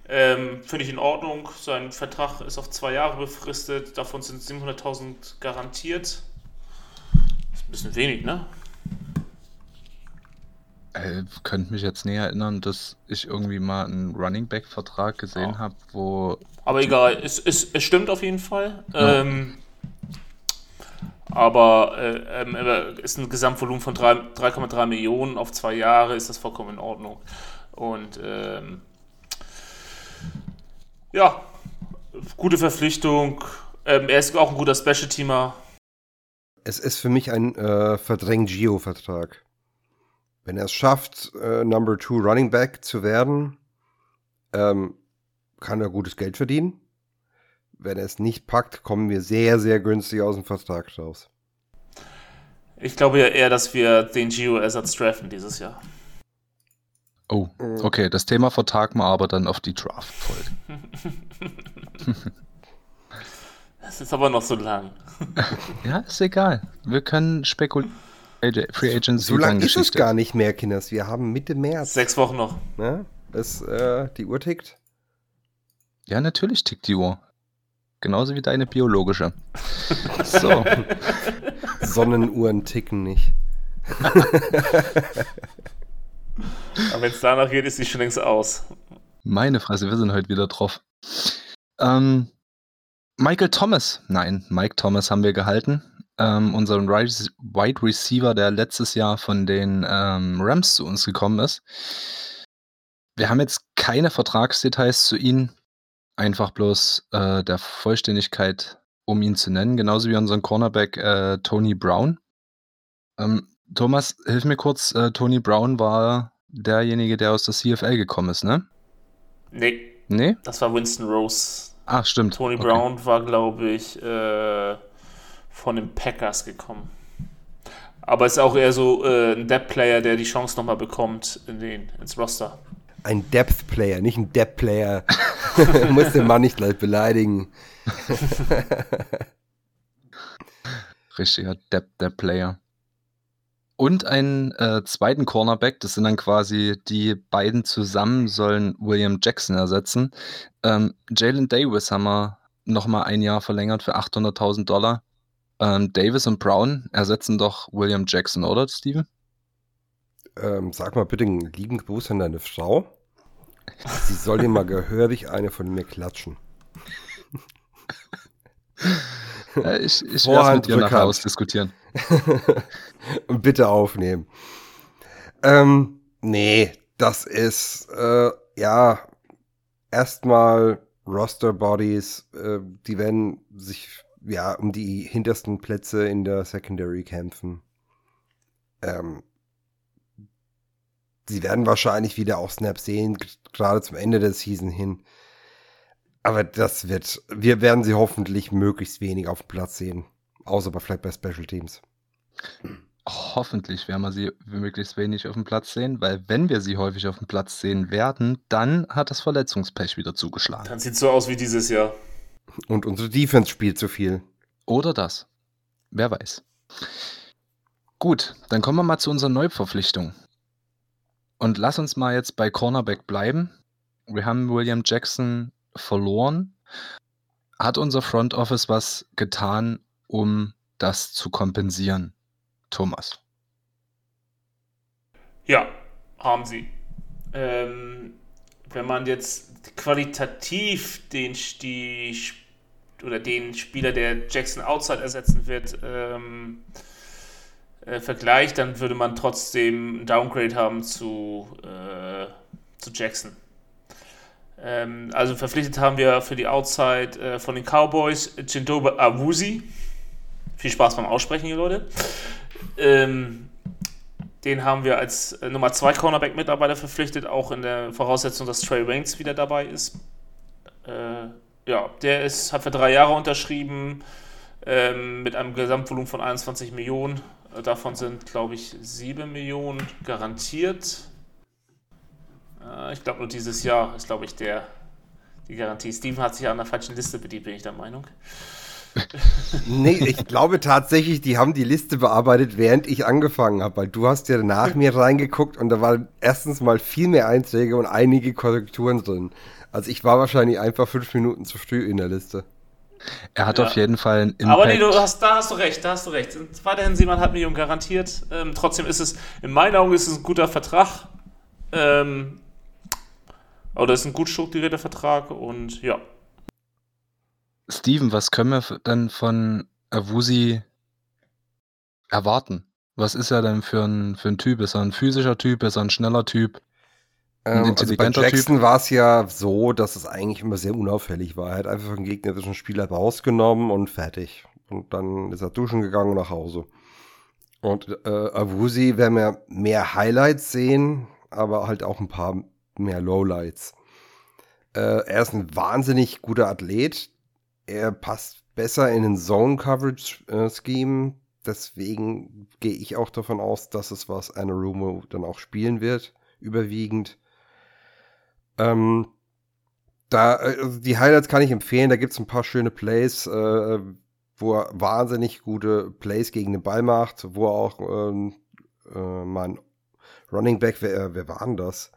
Ähm, Finde ich in Ordnung. Sein Vertrag ist auf zwei Jahre befristet, davon sind 700.000 garantiert. Ist ein bisschen wenig, ne? Äh, könnt mich jetzt näher erinnern, dass ich irgendwie mal einen Running Back Vertrag gesehen Oh. habe, wo Aber egal, es, es, es stimmt auf jeden Fall. Ja. Ähm, aber äh, aber ist ein Gesamtvolumen von drei- 3,3 Millionen auf zwei Jahre, ist das vollkommen in Ordnung. Und ähm, ja, gute Verpflichtung. Ähm, er ist auch ein guter Special-Teamer. Es ist für mich ein äh, Verdräng-Gio-Vertrag. Wenn er es schafft, äh, Number Two Running Back zu werden, ähm, kann er gutes Geld verdienen. Wenn er es nicht packt, kommen wir sehr, sehr günstig aus dem Vertrag raus. Ich glaube ja eher, dass wir den Gio-Ersatz draften dieses Jahr. Oh, Mhm. okay, das Thema vertagen wir aber dann auf die Draft-Folge. Das ist aber noch so lang. Ja, ist egal. Wir können spekulieren. Free Agency So lange ist es gar nicht mehr, Kinders. Wir haben Mitte März. Sechs Wochen noch. Ne? Das, äh, die Uhr tickt. Ja, natürlich tickt die Uhr. Genauso wie deine biologische. So, Sonnenuhren ticken nicht. Aber wenn es danach geht, ist die schon längst aus. meine Fresse, wir sind heute wieder drauf. Ähm, Michael Thomas, nein, Mike Thomas haben wir gehalten. Ähm, unseren Wide Receiver, der letztes Jahr von den ähm, Rams zu uns gekommen ist. wir haben jetzt keine Vertragsdetails zu ihm. Einfach bloß äh, der Vollständigkeit, um ihn zu nennen, genauso wie unseren Cornerback äh, Tony Brown. Ähm, Thomas, hilf mir kurz. Äh, Tony Brown war derjenige, der aus der CFL gekommen ist, ne? Nee, Nee? das war Winston Rose. Ach, stimmt. Tony Okay. Brown war, glaube ich, äh, von den Packers gekommen. Aber ist auch eher so äh, ein Depth-Player, der die Chance nochmal bekommt in den, ins Roster. Ein Depth-Player, nicht ein Depth-Player. Muss den Mann nicht gleich beleidigen. Richtiger Depp, der Player. Und einen äh, zweiten Cornerback, das sind dann quasi die beiden zusammen, sollen William Jackson ersetzen. Ähm, Jalen Davis haben wir nochmal ein Jahr verlängert für 800.000 Dollar. Ähm, Davis und Brown ersetzen doch William Jackson, oder, Steven? Ähm, sag mal bitte einen lieben Gruß an deine Frau. Sie soll dir mal gehörig eine von mir klatschen. Äh, ich ich werde mit ihr nachher ausdiskutieren. Und bitte aufnehmen. Ähm, nee, das ist, äh, ja, erstmal Roster Bodies, äh, die werden sich, ja, um die hintersten Plätze in der Secondary kämpfen. Ähm, sie werden wahrscheinlich wieder auch Snaps sehen, gerade zum Ende der Season hin. Aber das wird, wir werden sie hoffentlich möglichst wenig auf dem Platz sehen. Außer bei vielleicht bei Special Teams. Hoffentlich werden wir sie möglichst wenig auf dem Platz sehen, weil wenn wir sie häufig auf dem Platz sehen werden, dann hat das Verletzungspech wieder zugeschlagen. Dann sieht so aus wie dieses Jahr. Und unsere Defense spielt zu viel. Oder das. Wer weiß. Gut, dann kommen wir mal zu unserer Neuverpflichtung. Und lass uns mal jetzt bei Cornerback bleiben. Wir haben William Jackson verloren. Hat unser Front Office was getan, um das zu kompensieren? Thomas. Ja, haben sie. Ähm, wenn man jetzt qualitativ den, die, oder den Spieler, der Jackson Outside ersetzen wird, ähm, äh, dann würde man trotzdem ein Downgrade haben zu, äh, zu Jackson. Ähm, also verpflichtet haben wir für die Outside äh, von den Cowboys Chindoba Awusi. Viel Spaß beim Aussprechen, ihr Leute. Ähm, den haben wir als äh, Nummer 2 Cornerback-Mitarbeiter verpflichtet, auch in der Voraussetzung, dass Trey Waynes wieder dabei ist. Äh, ja, der ist, hat für drei Jahre unterschrieben ähm, mit einem Gesamtvolumen von 21 Millionen. Äh, Davon sind, glaube ich, 7 Millionen garantiert. Äh, ich glaube, nur dieses Jahr ist, glaube ich, der, die Garantie. Steven hat sich an der falschen Liste bedient, bin ich der Meinung. Nee, ich glaube tatsächlich, die haben die Liste bearbeitet, während ich angefangen habe, weil du hast ja nach mir reingeguckt und da waren erstens mal viel mehr Einträge und einige Korrekturen drin. Also ich war wahrscheinlich einfach fünf Minuten zu früh in der Liste. Er hat Ja. auf jeden Fall einen Impact. Aber nee, du hast, da hast du recht, da hast du recht. Sind weiterhin 7,5 Millionen garantiert. Ähm, trotzdem ist es, in meinen Augen ist es ein guter Vertrag. Ähm, oder ist ein gut strukturierter Vertrag und ja. Steven, was können wir denn von Awusi erwarten? Was ist er denn für ein, für ein Typ? Ist er ein physischer Typ? Ist er ein schneller Typ? Ähm, also bei? Jackson war es ja so, dass es eigentlich immer sehr unauffällig war. Er hat einfach einen gegnerischen Spieler rausgenommen und fertig. Und dann ist er duschen gegangen und nach Hause. Und äh, Awusi werden wir mehr Highlights sehen, aber halt auch ein paar mehr Lowlights. Äh, er ist ein wahnsinnig guter Athlet. Er passt besser in den Zone-Coverage-Scheme. Deswegen gehe ich auch davon aus, dass es was Anarumo dann auch spielen wird, überwiegend. Ähm, da, äh, also die Highlights kann ich empfehlen. Da gibt es ein paar schöne Plays, äh, wo er wahnsinnig gute Plays gegen den Ball macht, wo er auch ähm, äh, mal ein Running Back, wer, wer war denn das?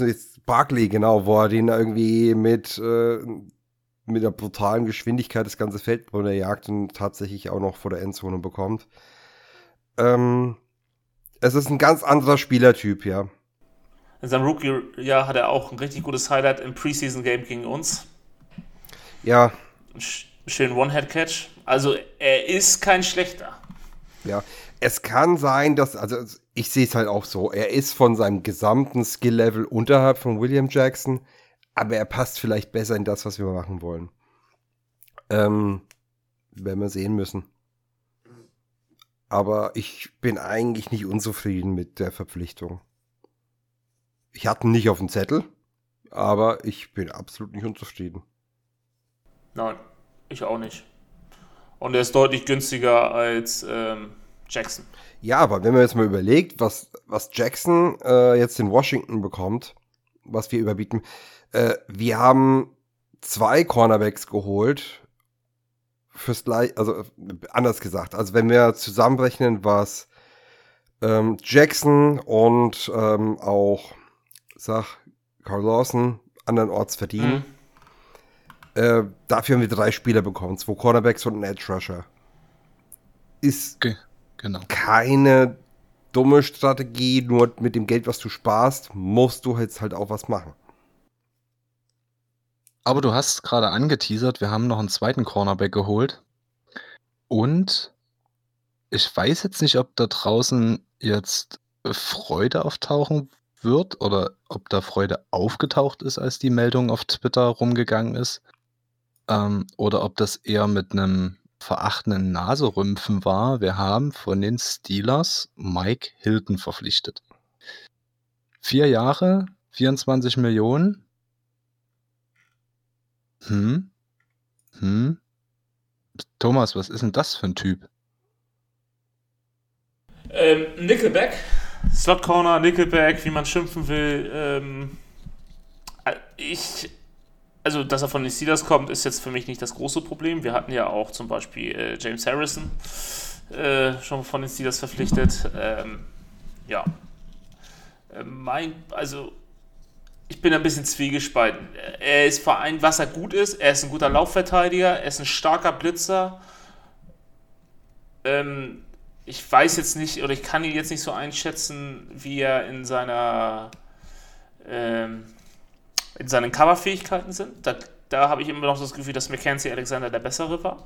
Nicht, jetzt Barkley, genau, wo er den irgendwie mit, äh, mit einer brutalen Geschwindigkeit das ganze Feld runterjagt und tatsächlich auch noch vor der Endzone bekommt. Ähm, es ist ein ganz anderer Spielertyp, ja. In seinem Rookie-Jahr hat er auch ein richtig gutes Highlight im Preseason-Game gegen uns. Ja, schönen One-Head-Catch. Also er ist kein schlechter. ja. Es kann sein, dass, also ich sehe es halt auch so, er ist von seinem gesamten Skill-Level unterhalb von William Jackson, aber er passt vielleicht besser in das, was wir machen wollen. Ähm, werden wir sehen müssen. Aber ich bin eigentlich nicht unzufrieden mit der Verpflichtung. Ich hatte ihn nicht auf dem Zettel, aber ich bin absolut nicht unzufrieden. Nein, ich auch nicht. Und er ist deutlich günstiger als ähm, Jackson. Ja, aber wenn man jetzt mal überlegt, was, was Jackson äh, jetzt in Washington bekommt, was wir überbieten, äh, wir haben zwei Cornerbacks geholt fürs gleich, also anders gesagt, also wenn wir zusammenrechnen, was ähm, Jackson und ähm, auch, sag, Carl Lawson andernorts verdienen, Mhm. äh, dafür haben wir drei Spieler bekommen, zwei Cornerbacks und einen Edge Rusher. Ist Ge genau. keine dumme Strategie, nur mit dem Geld, was du sparst, musst du jetzt halt auch was machen. Aber du hast gerade angeteasert, wir haben noch einen zweiten Cornerback geholt. Und ich weiß jetzt nicht, ob da draußen jetzt Freude auftauchen wird oder ob da Freude aufgetaucht ist, als die Meldung auf Twitter rumgegangen ist. Ähm, oder ob das eher mit einem verachtenden Naserümpfen war. Wir haben von den Steelers Mike Hilton verpflichtet. Vier Jahre, 24 Millionen. Hm? Hm? Thomas, was ist denn das für ein Typ? Ähm, Nickelback, Slot Corner, Nickelback, wie man schimpfen will. Ähm, äh, ich, also, dass er von den Steelers kommt, ist jetzt für mich nicht das große Problem. Wir hatten ja auch zum Beispiel äh, James Harrison äh, schon von den Steelers verpflichtet. Ähm, ja. Äh, mein, also, ich bin ein bisschen zwiegespalten. Er ist vereint, was er gut ist. Er ist ein guter Laufverteidiger, er ist ein starker Blitzer. Ähm, ich weiß jetzt nicht, oder ich kann ihn jetzt nicht so einschätzen, wie er in seiner ähm, in seinen Coverfähigkeiten sind. Da, da habe ich immer noch das Gefühl, dass Mackenzie Alexander der bessere war.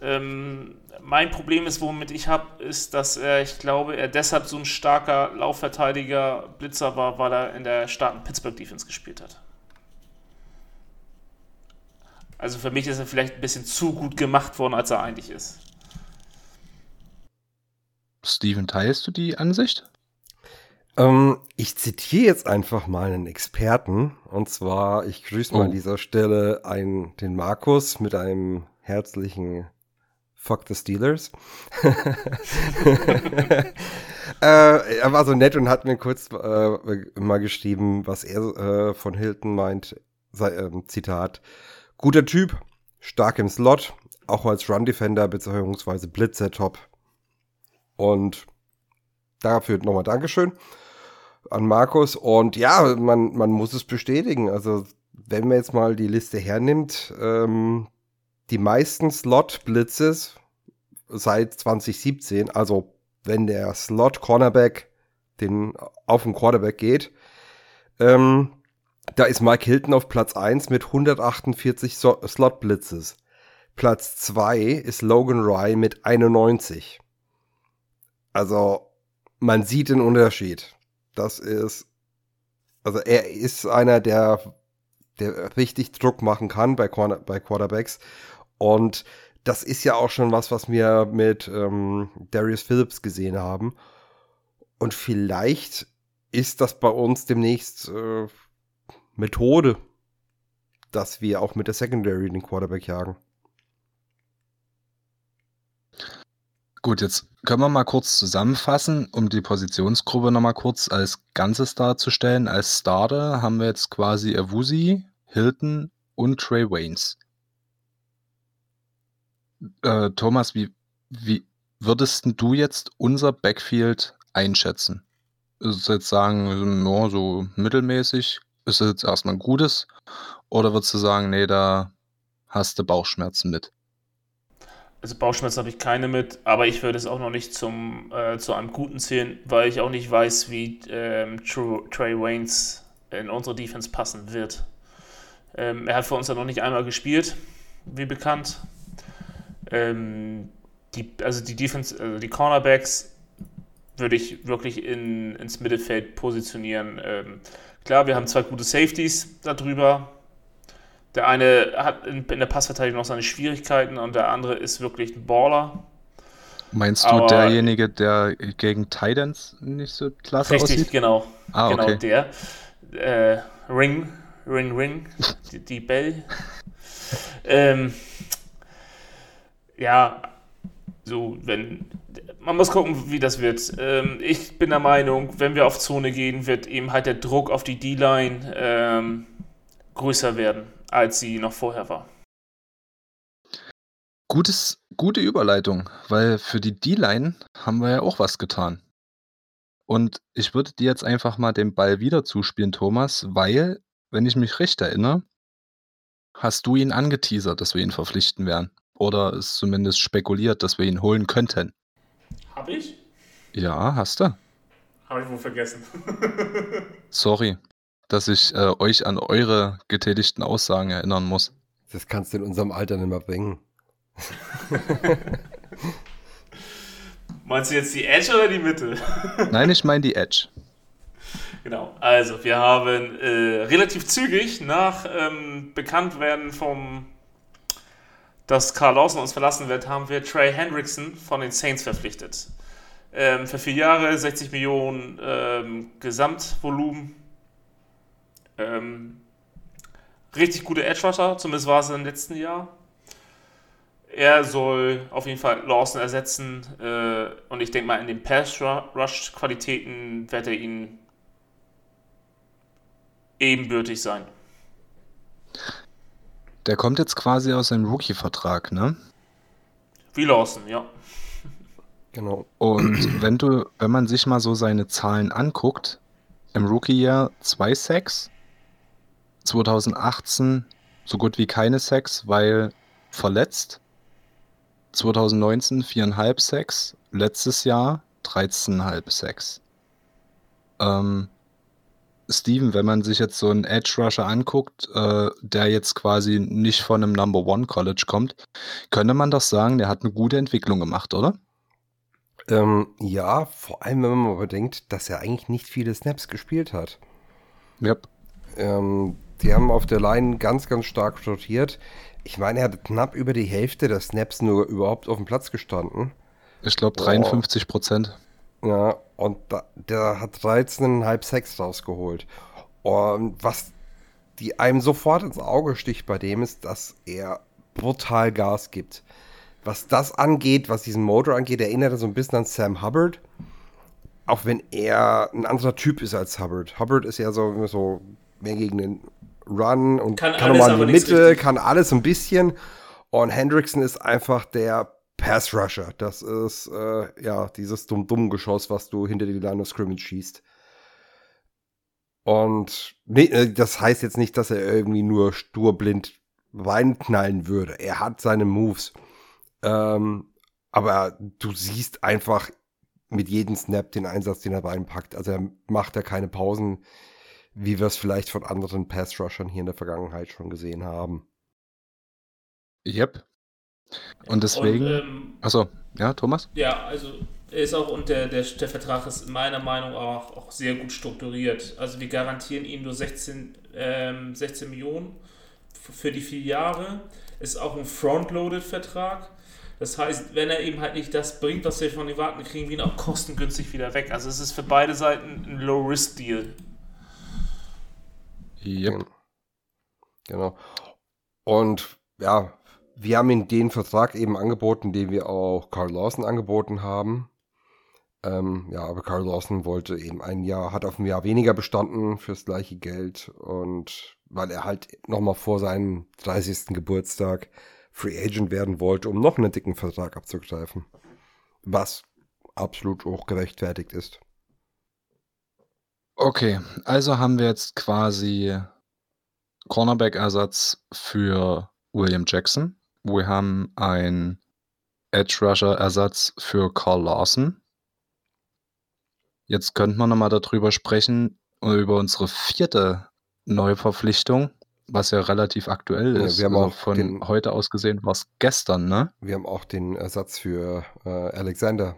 Ähm, mein Problem ist, womit ich habe, ist, dass er, ich glaube, er deshalb so ein starker Laufverteidiger, Blitzer war, weil er in der starken Pittsburgh Defense gespielt hat. Also für mich ist er vielleicht ein bisschen zu gut gemacht worden, als er eigentlich ist. Steven, teilst du die Ansicht? Ähm, ich zitiere jetzt einfach mal einen Experten. Und zwar, ich grüße mal Oh. an dieser Stelle einen, den Markus mit einem herzlichen Fuck the Steelers. äh, er war so nett und hat mir kurz äh, mal geschrieben, was er äh, von Hilton meint. Sei, ähm, Zitat. Guter Typ, stark im Slot, auch als Run-Defender beziehungsweise Blitzer top. Und dafür nochmal Dankeschön an Markus. Und ja, man, man muss es bestätigen. Also, wenn man jetzt mal die Liste hernimmt, ähm, die meisten Slot-Blitzes seit 2017, also wenn der Slot-Cornerback den auf den Quarterback geht, ähm, da ist Mike Hilton auf Platz 1 mit 148 so Slot-Blitzes. Platz 2 ist Logan Ryan mit 91. Also, man sieht den Unterschied. Das ist, also er ist einer, der, der richtig Druck machen kann bei, Corner, bei Quarterbacks. Und das ist ja auch schon was, was wir mit ähm, Darius Phillips gesehen haben. Und vielleicht ist das bei uns demnächst äh, Methode, dass wir auch mit der Secondary den Quarterback jagen. Gut, jetzt können wir mal kurz zusammenfassen, um die Positionsgruppe nochmal kurz als Ganzes darzustellen. Als Starter haben wir jetzt quasi Awusi, Hilton und Trey Waynes. Äh, Thomas, wie, wie würdest du jetzt unser Backfield einschätzen? Ist es jetzt sagen, ja, so mittelmäßig? Ist es jetzt erstmal ein gutes? Oder würdest du sagen, nee, da hast du Bauchschmerzen mit? Also Bauchschmerzen habe ich keine mit, aber ich würde es auch noch nicht zum, äh, zu einem guten zählen, weil ich auch nicht weiß, wie ähm, Trey Waynes in unsere Defense passen wird. Ähm, er hat für uns ja noch nicht einmal gespielt, wie bekannt. Ähm, die, also die Defense, also die Cornerbacks würde ich wirklich in, ins Mittelfeld positionieren. Ähm, klar, wir haben zwei gute Safeties darüber. Der eine hat in, in der Passverteidigung noch seine Schwierigkeiten und der andere ist wirklich ein Baller. Meinst du Aber- derjenige, der gegen Titans nicht so klasse Richtig, aussieht? genau. Ah, genau okay. der. Äh, Ring, Ring, Ring, die, die Bell. ähm, ja, so, wenn. Man muss gucken, wie das wird. Ähm, ich bin der Meinung, wenn wir auf Zone gehen, wird eben halt der Druck auf die D-Line ähm, größer werden, als sie noch vorher war. Gutes, gute Überleitung, weil für die D-Line haben wir ja auch was getan. Und ich würde dir jetzt einfach mal den Ball wieder zuspielen, Thomas, weil, wenn ich mich recht erinnere, hast du ihn angeteasert, dass wir ihn verpflichten werden. Oder ist zumindest spekuliert, dass wir ihn holen könnten. Hab ich? Ja, hast du. Habe ich wohl vergessen. Sorry, dass ich äh, euch an eure getätigten Aussagen erinnern muss. Das kannst du in unserem Alter nicht mehr bringen. Meinst du jetzt die Edge oder die Mitte? Nein, ich meine die Edge. Genau, also wir haben äh, relativ zügig nach ähm, Bekanntwerden vom, dass Carl Lawson uns verlassen wird, haben wir Trey Hendrickson von den Saints verpflichtet. Ähm, für vier Jahre, 60 Millionen ähm, Gesamtvolumen. Ähm, richtig gute Edge Rusher, zumindest war es im letzten Jahr. Er soll auf jeden Fall Lawson ersetzen äh, und ich denke mal, in den Pass-Rush-Qualitäten wird er ihn ebenbürtig sein. Der kommt jetzt quasi aus seinem Rookie-Vertrag, ne? Wie Lawson, ja. Genau. Und wenn du, wenn man sich mal so seine Zahlen anguckt, im Rookie-Jahr zwei Sacks, 2018 so gut wie keine Sacks, weil verletzt, 2019 viereinhalb Sacks, letztes Jahr 13,5 Sacks. Ähm, Steven, wenn man sich jetzt so einen Edge Rusher anguckt, äh, der jetzt quasi nicht von einem Number One College kommt, könnte man doch sagen, der hat eine gute Entwicklung gemacht, oder? Ähm, ja, vor allem, wenn man bedenkt, dass er eigentlich nicht viele Snaps gespielt hat. Yep. Ähm, die haben auf der Line ganz, ganz stark rotiert. Ich meine, er hat knapp über die Hälfte der Snaps nur überhaupt auf dem Platz gestanden. Ich glaube Boah. 53 Prozent. Ja, und da, der hat 13,5 Sex rausgeholt. Und was die einem sofort ins Auge sticht bei dem ist, dass er brutal Gas gibt. Was das angeht, was diesen Motor angeht, erinnert er so ein bisschen an Sam Hubbard. Auch wenn er ein anderer Typ ist als Hubbard. Hubbard ist ja so, so mehr gegen den Run und Kann kann, alles, nochmal in die Mitte, kann alles ein bisschen. Und Hendrickson ist einfach der Pass Rusher. Das ist äh, ja dieses dumm-dumm-Geschoss, was du hinter die Line of Scrimmage schießt. Und nee, äh, das heißt jetzt nicht, dass er irgendwie nur sturblind reinknallen würde. Er hat seine Moves. Ähm, aber du siehst einfach mit jedem Snap den Einsatz, den er reinpackt. Also er macht ja keine Pausen, wie wir es vielleicht von anderen Pass-Rushern hier in der Vergangenheit schon gesehen haben. Yep. Und deswegen. Und, ähm, Achso, ja, Thomas? Ja, also er ist auch und der, der, der Vertrag ist meiner Meinung nach auch, auch sehr gut strukturiert. Also wir garantieren ihm nur 16, ähm, 16 Millionen für die vier Jahre. Ist auch ein Frontloaded-Vertrag. Das heißt, wenn er eben halt nicht das bringt, was wir von ihm warten, kriegen wir ihn auch kostengünstig wieder weg. Also es ist für beide Seiten ein Low-Risk-Deal. Yep. Genau. Und ja, wir haben ihm den Vertrag eben angeboten, den wir auch Carl Lawson angeboten haben. Ähm, ja, aber Carl Lawson wollte eben ein Jahr, hat auf ein Jahr weniger bestanden fürs gleiche Geld und weil er halt nochmal vor seinem 30. Geburtstag Free Agent werden wollte, um noch einen dicken Vertrag abzugreifen. Was absolut auch gerechtfertigt ist. Okay, also haben wir jetzt quasi Cornerback-Ersatz für William Jackson. Wir haben einen Edge Rusher-Ersatz für Carl Lawson. Jetzt könnte man nochmal darüber sprechen, über unsere vierte Neuverpflichtung, was ja relativ aktuell Ja, ist. wir haben also auch von den- heute aus gesehen war es gestern, ne? Wir haben auch den Ersatz für äh, Alexander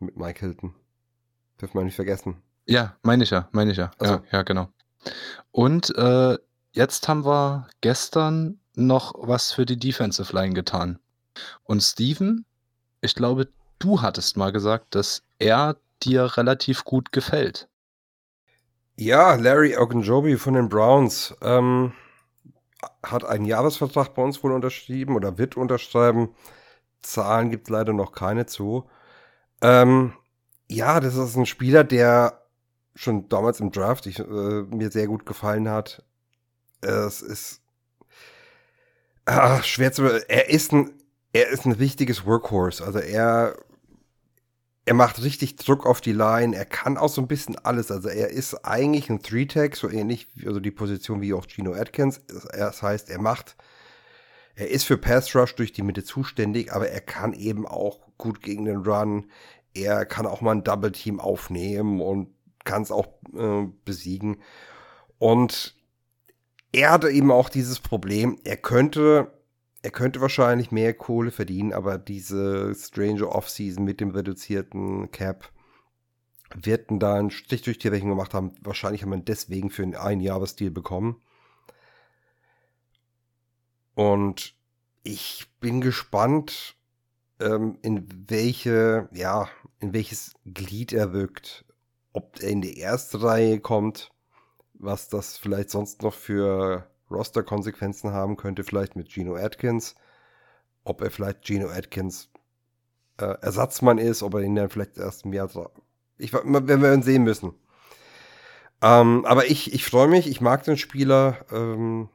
mit Mike Hilton. Dürfen wir nicht vergessen. Ja, meine ich ja, meine ich ja. Ach so. Ja, ja, genau. Und äh, jetzt haben wir gestern noch was für die Defensive Line getan. Und Steven, ich glaube, du hattest mal gesagt, dass er dir relativ gut gefällt. Ja, Larry Ogunjobi von den Browns ähm, hat einen Jahresvertrag bei uns wohl unterschrieben oder wird unterschreiben. Zahlen gibt es leider noch keine zu. Ähm, ja, das ist ein Spieler, der schon damals im Draft ich, äh, mir sehr gut gefallen hat. Es ist ah, schwer zu. Er ist ein, er ist ein richtiges Workhorse. Also er er macht richtig Druck auf die Line. Er kann auch so ein bisschen alles. Also er ist eigentlich ein Three-Tag, so ähnlich, also die Position wie auch Gino Atkins. Das heißt, er macht, er ist für Pass Rush durch die Mitte zuständig, aber er kann eben auch gut gegen den Run. Er kann auch mal ein Double Team aufnehmen und kann es auch äh, besiegen. Und er hatte eben auch dieses Problem, er könnte er könnte wahrscheinlich mehr Kohle verdienen, aber diese strange Offseason mit dem reduzierten Cap wird ihn da einen Strich durch die Rechnung gemacht haben. Wahrscheinlich haben wir deswegen für einen Einjahresdeal bekommen. Und ich bin gespannt, ähm, in welche, ja, in welches Glied er wirkt. Ob er in die erste Reihe kommt, was das vielleicht sonst noch für Roster-Konsequenzen haben könnte, vielleicht mit Gino Atkins. Ob er vielleicht Gino Atkins äh, Ersatzmann ist, ob er ihn dann vielleicht erst im Jahr. Ich, werden wir ihn sehen müssen. Ähm, aber ich, ich freue mich, ich mag den Spieler. Ähm,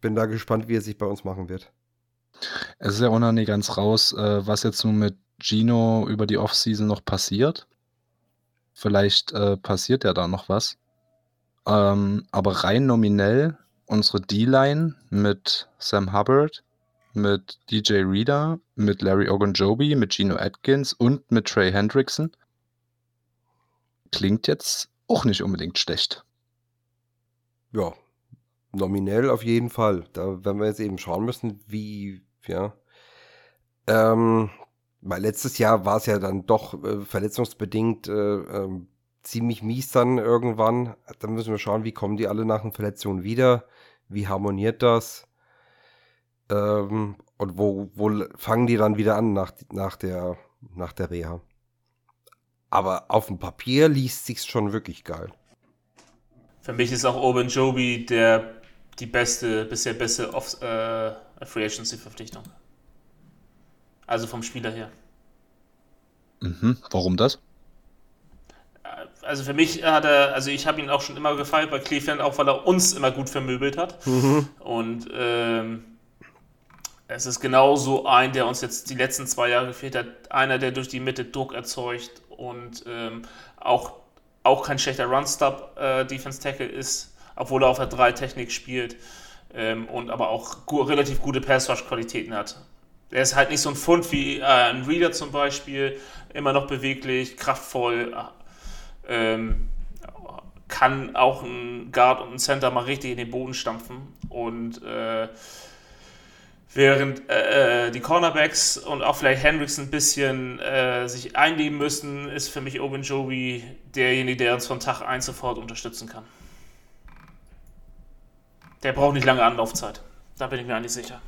bin da gespannt, wie er sich bei uns machen wird. Es ist ja auch noch nicht ganz raus, äh, was jetzt nun mit Gino über die Offseason noch passiert. Vielleicht äh, passiert ja da noch was. Ähm, aber rein nominell unsere D-Line mit Sam Hubbard, mit DJ Reader, mit Larry Ogunjobi, mit Gino Atkins und mit Trey Hendrickson klingt jetzt auch nicht unbedingt schlecht. Ja, nominell auf jeden Fall. Da werden wir jetzt eben schauen müssen, wie, ja. Ähm, weil letztes Jahr war es ja dann doch äh, verletzungsbedingt äh, ähm, ziemlich mies dann irgendwann. Da müssen wir schauen, wie kommen die alle nach einer Verletzung wieder? Wie harmoniert das? Ähm, und wo, wo fangen die dann wieder an nach, nach, der, nach der Reha? Aber auf dem Papier liest sich's schon wirklich geil. Für mich ist auch Oben Joby der die beste, bisher beste Off äh, Free Agency Verpflichtung. Also vom Spieler her. Mhm. Warum das? Also für mich hat er, also ich habe ihn auch schon immer gefeiert bei Cleveland, auch weil er uns immer gut vermöbelt hat. Und ähm, es ist genauso ein, der uns jetzt die letzten zwei Jahre gefehlt hat. Einer, der durch die Mitte Druck erzeugt und ähm, auch, auch kein schlechter Run-Stop-Defense-Tackle ist, obwohl er auf der 3-Technik spielt ähm, und aber auch gu relativ gute Pass-Rush-Qualitäten hat. Er ist halt nicht so ein Fund wie äh, ein Reader zum Beispiel, immer noch beweglich, kraftvoll, ähm, kann auch ein Guard und ein Center mal richtig in den Boden stampfen. Und äh, während äh, die Cornerbacks und auch vielleicht Hendricks ein bisschen äh, sich einleben müssen, ist für mich Obenjobi derjenige, der uns von Tag 1 sofort unterstützen kann. Der braucht nicht lange Anlaufzeit. Da bin ich mir eigentlich sicher.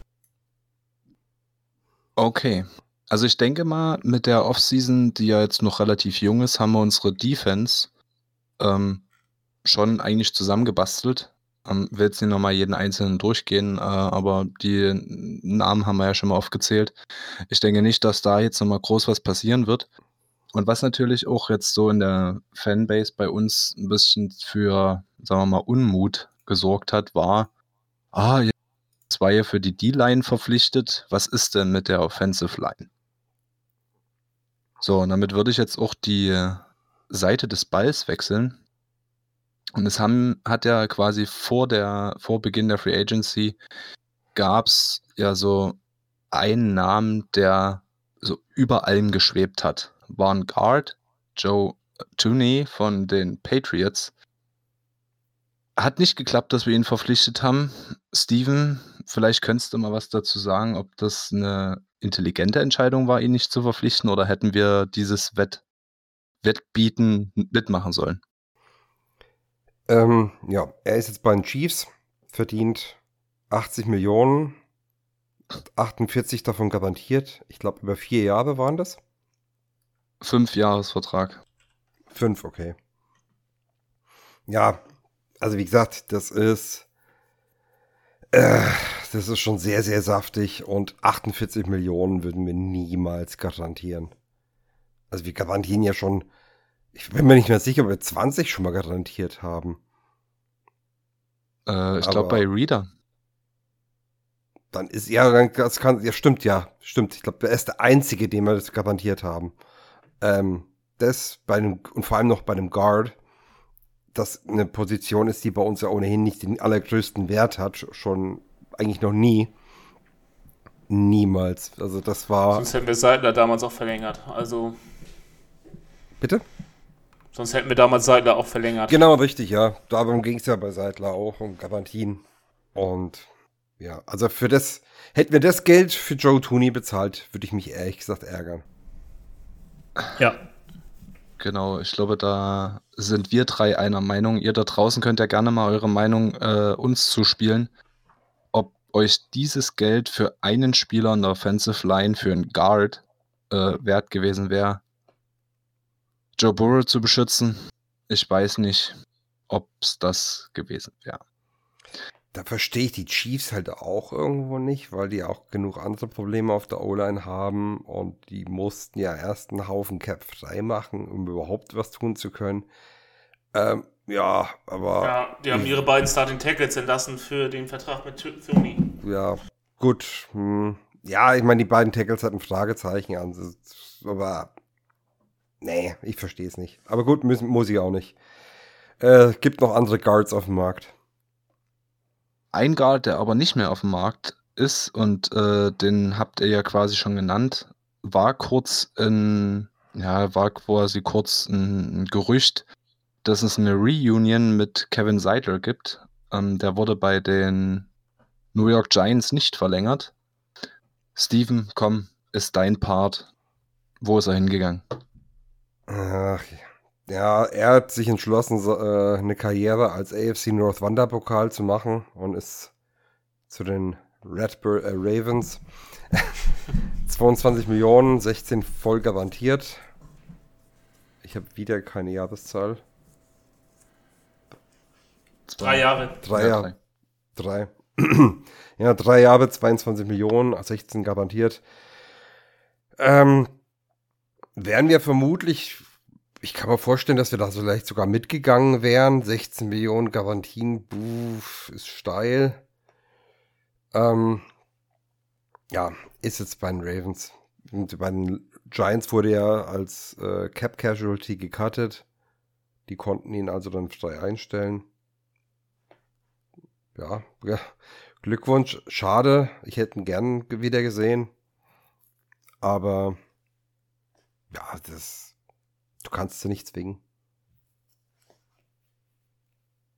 Okay. Also ich denke mal, mit der Offseason, die ja jetzt noch relativ jung ist, haben wir unsere Defense ähm, schon eigentlich zusammengebastelt. Ähm, will jetzt nicht nochmal jeden einzelnen durchgehen, äh, aber die Namen haben wir ja schon mal aufgezählt. Ich denke nicht, dass da jetzt nochmal groß was passieren wird. Und was natürlich auch jetzt so in der Fanbase bei uns ein bisschen für, sagen wir mal, Unmut gesorgt hat, war, ah, jetzt war ja für die D-Line verpflichtet. Was ist denn mit der Offensive Line? So, und damit würde ich jetzt auch die Seite des Balls wechseln. Und es haben, hat ja quasi vor der, vor Beginn der Free Agency gab es ja so einen Namen, der so über allem geschwebt hat. War ein Guard, Joe Tooney von den Patriots. Hat nicht geklappt, dass wir ihn verpflichtet haben. Steven, vielleicht könntest du mal was dazu sagen, ob das eine intelligente Entscheidung war, ihn nicht zu verpflichten, oder hätten wir dieses Wett Wettbieten mitmachen sollen? Ähm, ja, er ist jetzt bei den Chiefs, verdient 80 Millionen, 48 davon garantiert. Ich glaube, über vier Jahre waren das. Fünf Jahresvertrag. Fünf, okay. Ja, also wie gesagt, das ist, äh, das ist schon sehr, sehr saftig und 48 Millionen würden wir niemals garantieren. Also wir garantieren ja schon, ich bin mir nicht mehr sicher, ob wir 20 schon mal garantiert haben. Äh, ich glaube bei Reader. Dann ist ja, dann das kann, ja stimmt ja, stimmt. Ich glaube, er ist der einzige, dem wir das garantiert haben. Ähm, das bei einem und vor allem noch bei einem Guard, das eine Position ist, die bei uns ja ohnehin nicht den allergrößten Wert hat, schon eigentlich noch nie. Niemals. Also das war. Sonst hätten wir Seidler damals auch verlängert. Also, Bitte? sonst hätten wir damals Seidler auch verlängert. Genau, richtig, ja. Darum ging es ja bei Seidler auch, um Garantien. Und ja, also für das, hätten wir das Geld für Joe Tooney bezahlt, würde ich mich ehrlich gesagt ärgern. Ja. Genau, ich glaube, da sind wir drei einer Meinung. Ihr da draußen könnt ja gerne mal eure Meinung äh, uns zuspielen, ob euch dieses Geld für einen Spieler in der Offensive Line für einen Guard äh, wert gewesen wäre, Joe Burrow zu beschützen. Ich weiß nicht, ob es das gewesen wäre. Da verstehe ich die Chiefs halt auch irgendwo nicht, weil die auch genug andere Probleme auf der O-Line haben und die mussten ja erst einen Haufen Cap frei machen, um überhaupt was tun zu können. Ähm, ja, aber Ja, die haben ihre beiden Starting Tackles entlassen für den Vertrag mit Thony. ja, gut. Hm. Ja, ich meine, die beiden Tackles hatten Fragezeichen an, sich, aber nee, ich verstehe es nicht. Aber gut, müssen, muss ich auch nicht. Äh, gibt noch andere Guards auf dem Markt. Ein Guard, der aber nicht mehr auf dem Markt ist und äh, den habt ihr ja quasi schon genannt, war kurz in, ja, war quasi kurz ein, ein Gerücht, dass es eine Reunion mit Kevin Seidler gibt. Ähm, der wurde bei den New York Giants nicht verlängert. Steven, komm, ist dein Part. Wo ist er hingegangen? Ach, ja, er hat sich entschlossen, so, äh, eine Karriere als AFC North Wanderpokal zu machen und ist zu den Redbird äh, Ravens. 22 Millionen, 16 voll garantiert. Ich habe wieder keine Jahreszahl. Drei Jahre. Drei Ja, Jahre. Drei. ja, drei Jahre, 22 Millionen, 16 garantiert. Ähm, wären wir vermutlich, ich kann mir vorstellen, dass wir da vielleicht sogar mitgegangen wären. 16 Millionen Garantien, buh, ist steil. Ähm, ja, ist jetzt bei den Ravens. Und bei den Giants wurde er als äh, Cap Casualty gecuttet. Die konnten ihn also dann frei einstellen. Ja, ja, Glückwunsch. Schade, ich hätte ihn gern ge- wieder gesehen. Aber ja, das kannst sie nicht zwingen.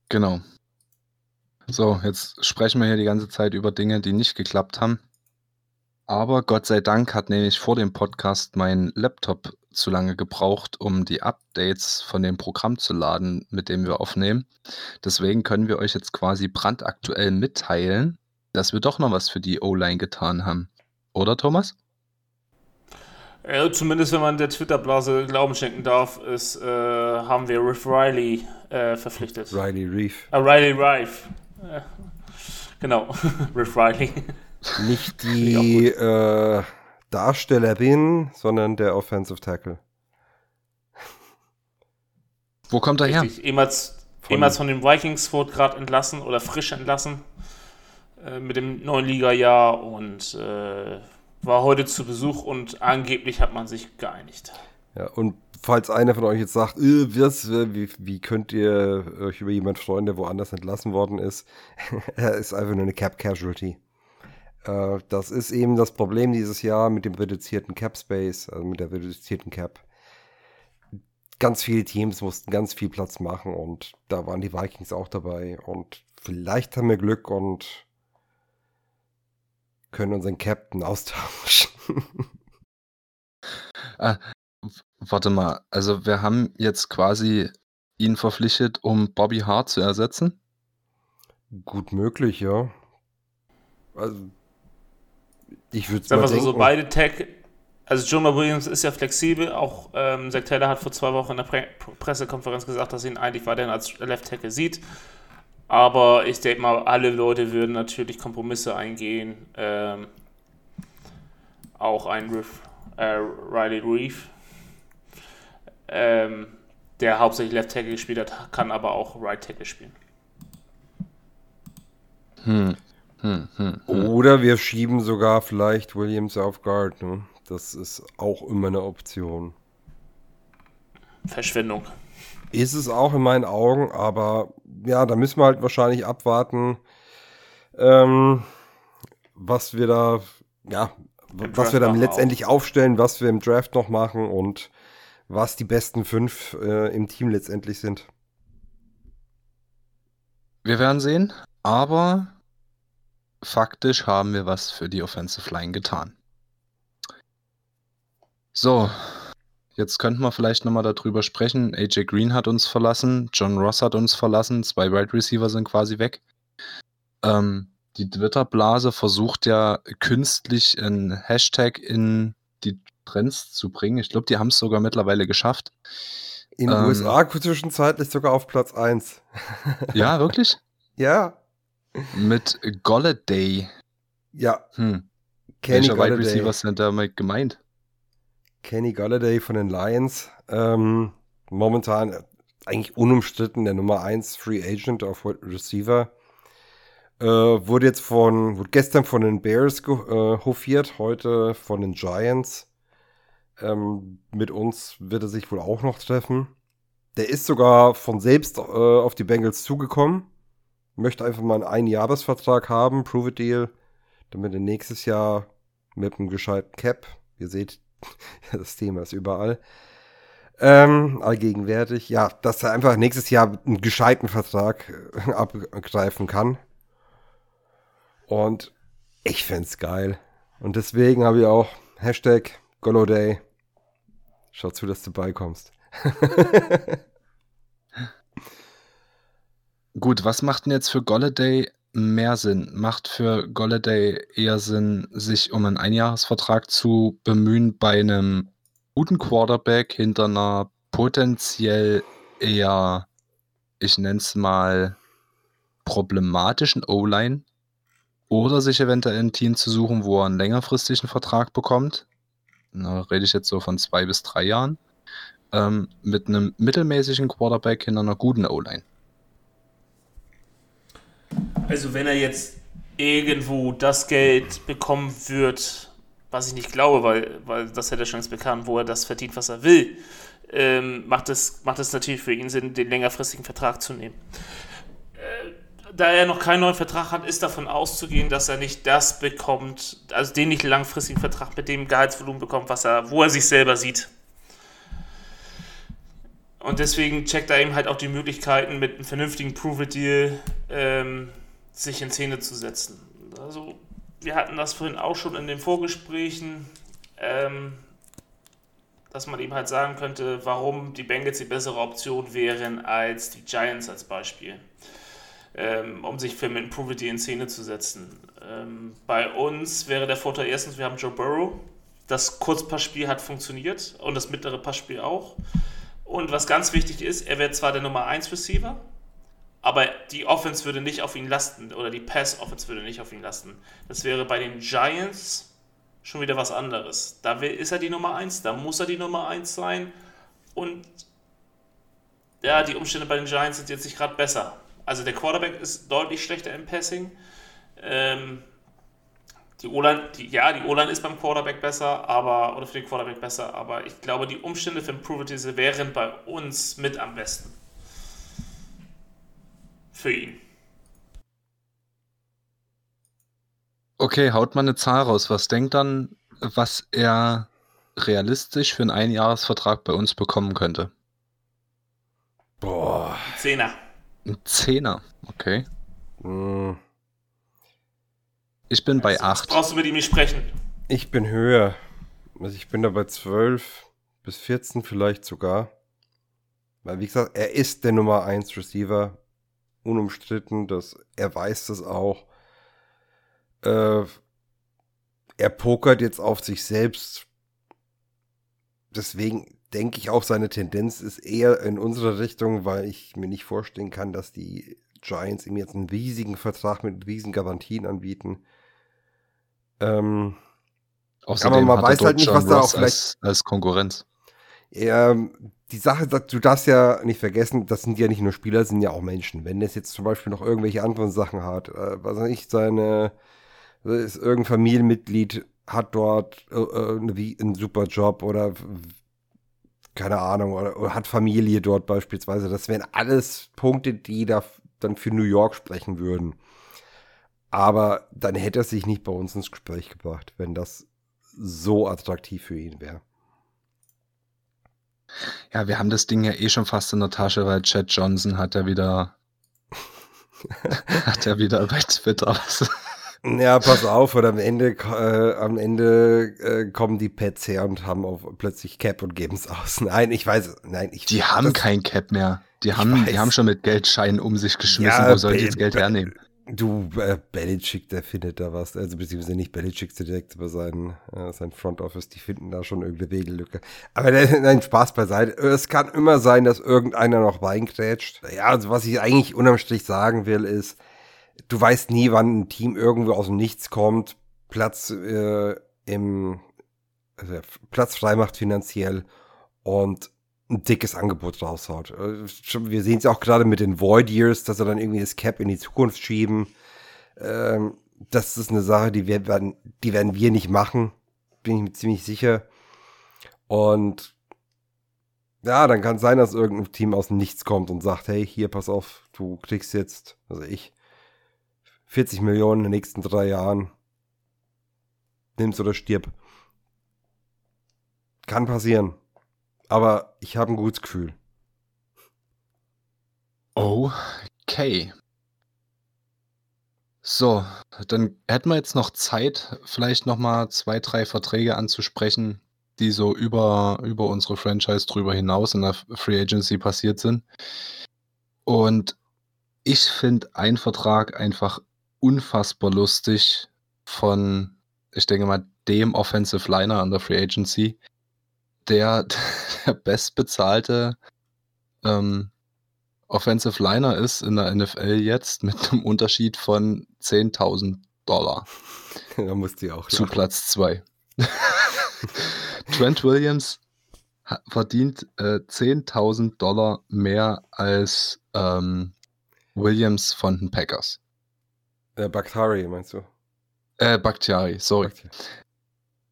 Genau. So, jetzt sprechen wir hier die ganze Zeit über Dinge, die nicht geklappt haben. Aber Gott sei Dank hat nämlich vor dem Podcast mein Laptop zu lange gebraucht, um die Updates von dem Programm zu laden, mit dem wir aufnehmen. Deswegen können wir euch jetzt quasi brandaktuell mitteilen, dass wir doch noch was für die O-Line getan haben. Oder Thomas? Ja, zumindest wenn man der Twitter-Blase Glauben schenken darf, ist, äh, haben wir Riff Riley äh, verpflichtet. Riley Reef. Ah, Riley Rife. Äh, genau, Riff Riley. Nicht die äh, Darstellerin, sondern der Offensive Tackle. Wo kommt er her? Richtig. Ehemals, Von- ehemals von den Vikings wurde gerade entlassen oder frisch entlassen äh, mit dem neuen Liga-Jahr und äh, war heute zu Besuch und angeblich hat man sich geeinigt. Ja, und falls einer von euch jetzt sagt, äh, was, äh, wie, wie könnt ihr euch über jemanden freuen, der woanders entlassen worden ist, er ist einfach nur eine Cap Casualty. Äh, das ist eben das Problem dieses Jahr mit dem reduzierten Cap Space, also mit der reduzierten Cap. ganz viele Teams mussten ganz viel Platz machen und da waren die Vikings auch dabei und vielleicht haben wir Glück und können unseren Captain austauschen. Ah, warte mal, also wir haben jetzt quasi ihn verpflichtet, um Bobby Hart zu ersetzen? Gut möglich, ja. Also, ich würde Sagen wir so, beide Tech. Also Jonah Williams ist ja flexibel. Auch ähm, Zach Taylor hat vor zwei Wochen in der Pre Pressekonferenz gesagt, dass er ihn eigentlich weiterhin als Left Tackle sieht. Aber ich denke mal, alle Leute würden natürlich Kompromisse eingehen. Ähm, auch ein Riff, äh, Riley Reef, ähm, der hauptsächlich Left Tackle gespielt hat, kann aber auch Right Tackle spielen. Hm. Hm, hm, hm. Oder wir schieben sogar vielleicht Williams auf Guard. Ne? Das ist auch immer eine Option. Verschwendung. Ist es auch in meinen Augen, aber ja, da müssen wir halt wahrscheinlich abwarten, ähm, was wir da, ja, Im was wir Draft dann machen letztendlich aufstellen, was wir im Draft noch machen und was die besten fünf äh, im Team letztendlich sind. Wir werden sehen, aber faktisch haben wir was für die Offensive Line getan. So, jetzt könnten wir vielleicht nochmal darüber sprechen. AJ Green hat uns verlassen, John Ross hat uns verlassen, zwei Wide Receiver sind quasi weg. Ähm, die Twitter-Blase versucht ja künstlich einen Hashtag in die Trends zu bringen. Ich glaube, die haben es sogar mittlerweile geschafft. In den Ähm. USA zwischenzeitlich sogar auf Platz 1. Ja, wirklich? Ja, Mit Golladay. ja. Hm. Kenny Welcher Wide Golladay. Receiver sind damit gemeint? Kenny Galladay von den Lions. Ähm, momentan eigentlich unumstritten der Nummer 1 Free Agent auf Receiver. Äh, wurde jetzt von, wurde gestern von den Bears äh, hofiert, heute von den Giants. Ähm, mit uns wird er sich wohl auch noch treffen. Der ist sogar von selbst äh, auf die Bengals zugekommen. Möchte einfach mal einen Einjahresvertrag haben, Prove It Deal, damit er nächstes Jahr mit einem gescheiten Cap, ihr seht, das Thema ist überall, ähm, allgegenwärtig, ja, dass er einfach nächstes Jahr einen gescheiten Vertrag äh, abgreifen kann. Und ich find's geil. Und deswegen habe ich auch Hashtag Goloday. Schau zu, dass du beikommst. Gut, was macht denn jetzt für Golladay mehr Sinn? Macht für Golladay eher Sinn, sich um einen Einjahresvertrag zu bemühen bei einem guten Quarterback hinter einer potenziell eher, ich nenne es mal, problematischen O-Line? Oder sich eventuell ein Team zu suchen, wo er einen längerfristigen Vertrag bekommt? Da rede ich jetzt so von zwei bis drei Jahren. Ähm, mit einem mittelmäßigen Quarterback hinter einer guten O-Line. Also wenn er jetzt irgendwo das Geld bekommen wird, was ich nicht glaube, weil, weil das hätte er schon längst bekannt, wo er das verdient, was er will, ähm, macht, es, macht natürlich für ihn Sinn, den längerfristigen Vertrag zu nehmen. Äh, da er noch keinen neuen Vertrag hat, ist davon auszugehen, dass er nicht das bekommt, also den nicht langfristigen Vertrag mit dem Gehaltsvolumen bekommt, was er, wo er sich selber sieht. Und deswegen checkt er eben halt auch die Möglichkeiten, mit einem vernünftigen Prove-It-Deal ähm, sich in Szene zu setzen. Also, wir hatten das vorhin auch schon in den Vorgesprächen, ähm, dass man eben halt sagen könnte, warum die Bengals die bessere Option wären als die Giants als Beispiel, ähm, um sich für mit einem Prove-It-Deal in Szene zu setzen. Ähm, bei uns wäre der Vorteil erstens, wir haben Joe Burrow. Das Kurzpassspiel hat funktioniert und das mittlere Passspiel auch. Und was ganz wichtig ist, er wäre zwar der Nummer 1 Receiver, aber die Offense würde nicht auf ihn lasten oder die Pass-Offense würde nicht auf ihn lasten. Das wäre bei den Giants schon wieder was anderes. Da ist er die Nummer 1, da muss er die Nummer 1 sein und ja, die Umstände bei den Giants sind jetzt nicht gerade besser. Also der Quarterback ist deutlich schlechter im Passing. Ähm, die O-Line, die, ja, die O-Line ist beim Quarterback besser, aber, oder für den Quarterback besser, aber ich glaube, die Umstände für Improvity wären bei uns mit am besten. Für ihn. Okay, haut mal eine Zahl raus. Was denkt dann, was er realistisch für einen Einjahresvertrag bei uns bekommen könnte? Boah. Zehner. Ein Zehner, okay. Hm, Ich bin bei Jetzt 8. brauchst du mit ihm nicht sprechen. Ich bin höher. Also ich bin da bei 12 bis 14 vielleicht sogar. Weil, wie gesagt, er ist der Nummer 1 Receiver. Unumstritten. Das, er weiß das auch. Äh, er pokert jetzt auf sich selbst. Deswegen denke ich auch, seine Tendenz ist eher in unsere Richtung, weil ich mir nicht vorstellen kann, dass die Giants ihm jetzt einen riesigen Vertrag mit riesigen Garantien anbieten. Ähm, Außerdem man hat er weiß halt nicht, was da auch Ross als, als Konkurrenz. Ja, die Sache, du darfst ja nicht vergessen, das sind ja nicht nur Spieler, das sind ja auch Menschen. Wenn es jetzt zum Beispiel noch irgendwelche anderen Sachen hat, äh, was weiß ich, seine, ist irgendein Familienmitglied hat dort äh, äh, wie- einen super Job oder keine Ahnung, oder, oder hat Familie dort beispielsweise. Das wären alles Punkte, die da dann für New York sprechen würden. Aber dann hätte er sich nicht bei uns ins Gespräch gebracht, wenn das so attraktiv für ihn wäre. Ja, wir haben das Ding ja eh schon fast in der Tasche, weil Chad Johnson hat ja wieder hat ja wieder bei Twitter was. Ja, pass auf, und am Ende, äh, am Ende äh, kommen die Pets her und haben auf, plötzlich Cap und geben es aus. Nein, ich weiß, nein, ich. Die haben das- kein Cap mehr. Die haben, die haben schon mit Geldscheinen um sich geschmissen. Ja, Wo die Be- das Geld hernehmen? Du, äh, Belichick, der findet da was. Also, beziehungsweise nicht Belichick direkt über sein, äh, sein Front Office, die finden da schon irgendeine Regellücke. Aber der, nein, Spaß beiseite. Es kann immer sein, dass irgendeiner noch reingrätscht. Ja, also, was ich eigentlich unterm Strich sagen will, ist, du weißt nie, wann ein Team irgendwo aus dem Nichts kommt, Platz äh, im also Platz frei macht finanziell und ein dickes Angebot raushaut. Äh, Wir sehen es auch gerade mit den Void Years, dass sie dann irgendwie das Cap in die Zukunft schieben. Ähm, das ist eine Sache, die, wir werden, die werden wir nicht machen, bin ich mir ziemlich sicher. Und ja, dann kann es sein, dass irgendein Team aus Nichts kommt und sagt, hey, hier, pass auf, du kriegst jetzt, also ich, 40 Millionen in den nächsten drei Jahren. Nimm's oder stirb. Kann passieren. Aber ich habe ein gutes Gefühl. Okay. So, dann hätten wir jetzt noch Zeit, vielleicht noch mal zwei, drei Verträge anzusprechen, die so über, über unsere Franchise drüber hinaus in der Free Agency passiert sind. Und ich finde einen Vertrag einfach unfassbar lustig von, ich denke mal, dem Offensive Liner an der Free Agency, der der bestbezahlte ähm, Offensive Liner ist in der NFL jetzt mit einem Unterschied von 10.000 Dollar da musst du ja auch zu lachen. Platz 2. Trent Williams verdient äh, 10.000 Dollar mehr als ähm, Williams von den Packers. Äh, Bakhtari, meinst du? Äh, Bakhtiari, sorry.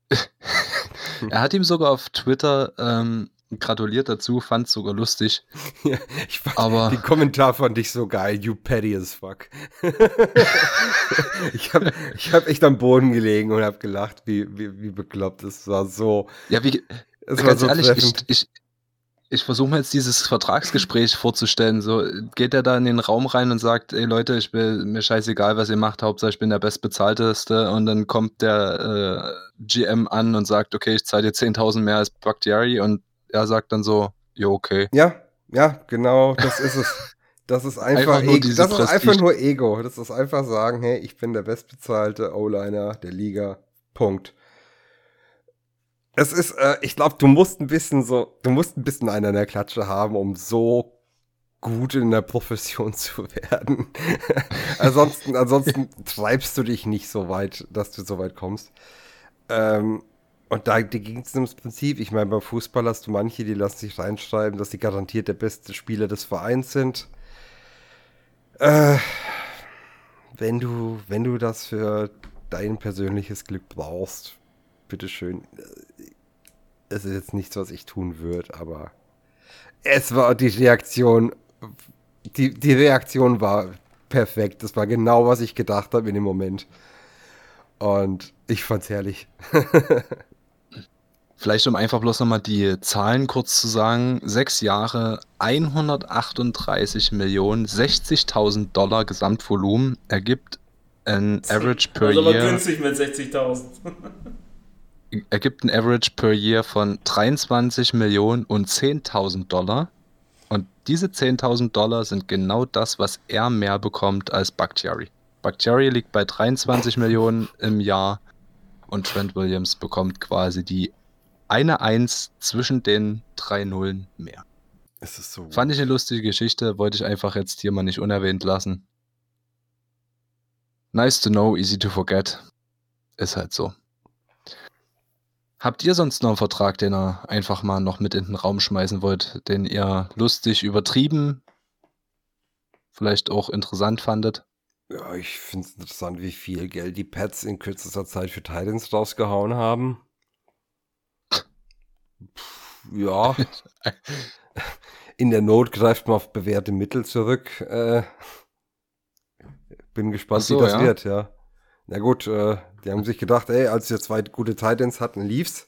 er hat ihm sogar auf Twitter ähm, gratuliert dazu, fand es sogar lustig. Ja, ich fand Aber- den Kommentar fand ich so geil. You petty as fuck. ich habe ich hab echt am Boden gelegen und habe gelacht, wie, wie, wie bekloppt. Es war so. Ja, wie, Es war Ganz so ehrlich, ich, treffend. ich, ich versuche mir jetzt dieses Vertragsgespräch vorzustellen. So, geht er da in den Raum rein und sagt, ey Leute, ich will mir scheißegal, was ihr macht, Hauptsache ich bin der Bestbezahlteste. Und dann kommt der äh, GM an und sagt, okay, ich zahle dir 10.000 mehr als Bakhtiari. Und er sagt dann so, jo, okay. Ja, ja, genau, das ist es. Das ist einfach, Einfach nur Ego. diese das ist einfach nur Ego. Das ist einfach sagen, hey, ich bin der bestbezahlte O-Liner der Liga. Punkt. Es ist, äh, ich glaube, du musst ein bisschen so, du musst ein bisschen einen an der Klatsche haben, um so gut in der Profession zu werden. ansonsten, ansonsten treibst du dich nicht so weit, dass du so weit kommst. Ähm, und da ging es ums Prinzip. Ich meine, beim Fußball hast du manche, die lassen sich reinschreiben, dass sie garantiert der beste Spieler des Vereins sind. Äh, wenn du, wenn du das für dein persönliches Glück brauchst, bitteschön. Es ist jetzt nichts, was ich tun würde, aber es war die Reaktion, die, die Reaktion war perfekt. Das war genau, was ich gedacht habe in dem Moment. Und ich fand's herrlich. Vielleicht um einfach bloß nochmal die Zahlen kurz zu sagen. Sechs Jahre, 138 Millionen, 60.000 Dollar Gesamtvolumen ergibt ein Average per also aber Year. günstig mit 60.000. ergibt ein Average per Year von 23 Millionen und 10.000 Dollar. Und diese 10.000 Dollar sind genau das, was er mehr bekommt als Bakhtiari. Bakhtiari liegt bei 23 Millionen im Jahr und Trent Williams bekommt quasi die eine Eins zwischen den drei Nullen mehr. Es ist so. Fand ich eine lustige Geschichte, wollte ich einfach jetzt hier mal nicht unerwähnt lassen. Nice to know, easy to forget. Ist halt so. Habt ihr sonst noch einen Vertrag, den ihr einfach mal noch mit in den Raum schmeißen wollt, den ihr lustig, übertrieben, vielleicht auch interessant fandet? Ja, ich finde es interessant, wie viel Geld die Pets in kürzester Zeit für Titans rausgehauen haben. Pff, Ja. In der Not greift man auf bewährte Mittel zurück. Äh, bin gespannt, so, wie das ja. wird, ja. Na gut, äh, die haben sich gedacht, ey, als wir zwei gute Titans hatten, lief's.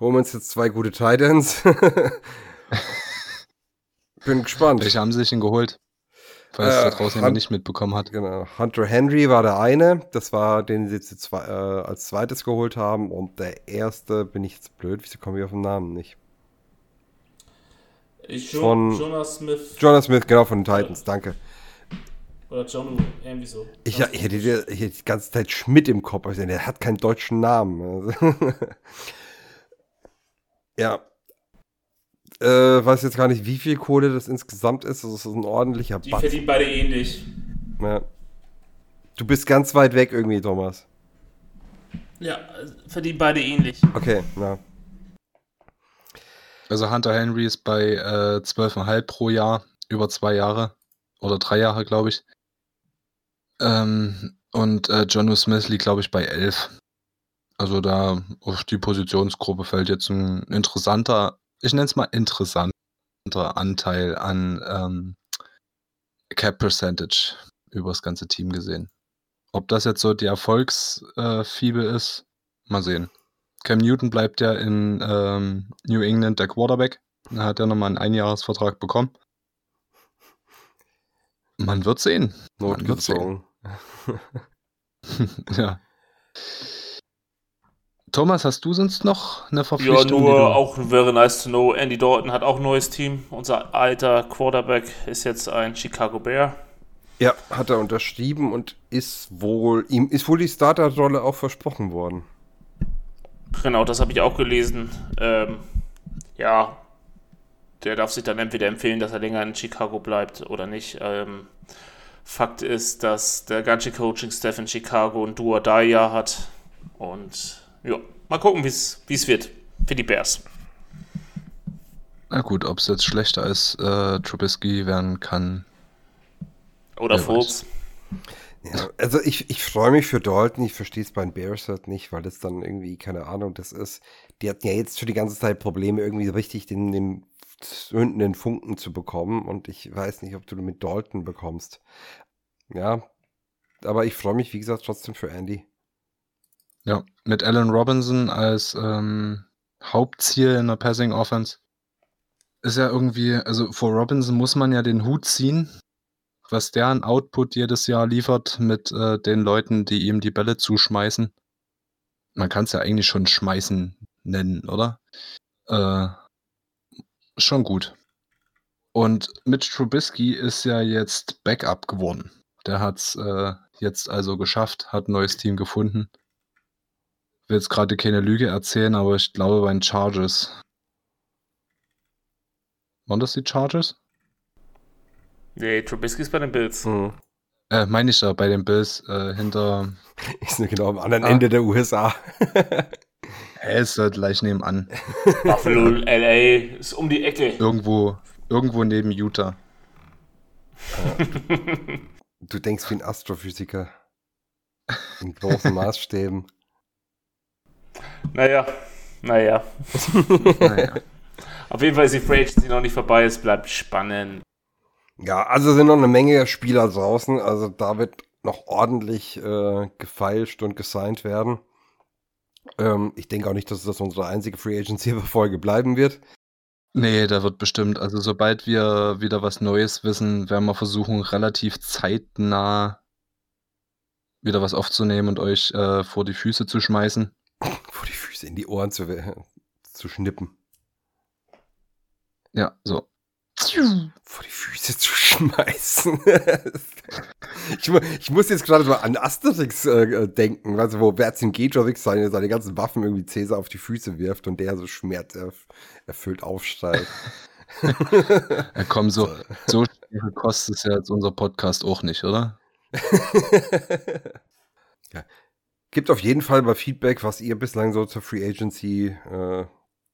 Holen wir uns jetzt zwei gute Titans. bin gespannt. Welche haben sie sich denn geholt? Falls Äh, da draußen Han- jemand nicht mitbekommen hat. Genau. Hunter Henry war der eine. Das war den sie jetzt zwei, äh, als zweites geholt haben. Und der erste, bin ich jetzt blöd, wieso komme ich auf den Namen nicht? Ich, Von- Jonas Smith Jonas Smith, genau, von den Titans, danke. Oder John, irgendwie so. Ich, ich, hätte, die- ich hätte die ganze Zeit Schmidt im Kopf. Also, der hat keinen deutschen Namen. ja. Äh, weiß jetzt gar nicht, wie viel Kohle das insgesamt ist. Das ist ein ordentlicher Die Batzen. verdienen beide ähnlich. Ja. Du bist ganz weit weg irgendwie, Thomas. Ja, verdienen beide ähnlich. Okay, na. Also Hunter Henry ist bei äh, 12,5 pro Jahr, über zwei Jahre oder drei Jahre, glaube ich. Ähm, und äh, Jono Smith liegt, glaube ich, bei 11. Also da auf die Positionsgruppe fällt jetzt ein interessanter, ich nenne es mal interessanter Anteil an ähm, Cap Percentage über das ganze Team gesehen. Ob das jetzt so die Erfolgsfibel äh, ist, mal sehen. Cam Newton bleibt ja in ähm, New England der Quarterback. Da hat er nochmal einen Einjahresvertrag bekommen. Man wird sehen. Man wird sehen. Notgezogen. ja. Thomas, hast du sonst noch eine Ja, Verpflichtung? die nur du- auch very nice to know. Andy Dalton hat auch ein neues Team. Unser alter Quarterback ist jetzt ein Chicago Bear. Ja, hat er unterschrieben und ist wohl, ihm ist wohl die Starterrolle auch versprochen worden. Genau, das habe ich auch gelesen. Ähm, ja, der darf sich dann entweder empfehlen, dass er länger in Chicago bleibt oder nicht. Ähm, Fakt ist, dass der ganze Coaching-Staff in Chicago ein Do-or-Die-Jahr hat. Und ja, mal gucken, wie es wird für die Bears. Na gut, ob es jetzt schlechter als äh, Trubisky werden kann. Oder Fultz. Ja, also ich, ich freue mich für Dalton, ich verstehe es bei den Bears halt nicht, weil das dann irgendwie, keine Ahnung, das ist, die hatten ja jetzt schon die ganze Zeit Probleme, irgendwie richtig den, den zündenden Funken zu bekommen und ich weiß nicht, ob du mit Dalton bekommst. Ja, aber ich freue mich, wie gesagt, trotzdem für Andy. Ja, mit Allen Robinson als ähm, Hauptziel in der Passing Offense ist ja irgendwie, also vor Robinson muss man ja den Hut ziehen, was der an Output jedes Jahr liefert mit äh, den Leuten, die ihm die Bälle zuschmeißen. Man kann es ja eigentlich schon schmeißen nennen, oder? Äh, schon gut. Und Mitch Trubisky ist ja jetzt Backup geworden. Der hat es äh, jetzt also geschafft, hat ein neues Team gefunden will jetzt gerade keine Lüge erzählen, aber ich glaube bei den Chargers. Waren das die Chargers? Nee, Trubisky ist bei den Bills. Mhm. Äh, meine ich da, bei den Bills äh, hinter. Ist nur genau am anderen Ah. Ende der USA. Hä, ist halt gleich nebenan. Buffalo, LA, ist um die Ecke. Irgendwo, irgendwo neben Utah. Du denkst wie ein Astrophysiker. In großen Maßstäben. Naja, naja. Naja. Auf jeden Fall ist die Free Agency noch nicht vorbei. Es bleibt spannend. Ja, also sind noch eine Menge Spieler draußen. Also da wird noch ordentlich äh, gefeilscht und gesigned werden. Ähm, ich denke auch nicht, dass das unsere einzige Free Agency-Folge bleiben wird. Nee, da wird bestimmt, also sobald wir wieder was Neues wissen, werden wir versuchen, relativ zeitnah wieder was aufzunehmen und euch äh, vor die Füße zu schmeißen. Vor die Füße in die Ohren zu, zu schnippen. Ja, so. Vor die Füße zu schmeißen. ich, ich, muss jetzt gerade mal an Asterix äh, denken, also wo Vercingetorix seine, seine ganzen Waffen irgendwie Cäsar auf die Füße wirft und der so schmerzerfüllt aufsteigt. ja, komm, so, so kostet es ja jetzt unser Podcast auch nicht, oder? ja. Gibt auf jeden Fall mal Feedback, was ihr bislang so zur Free Agency, äh,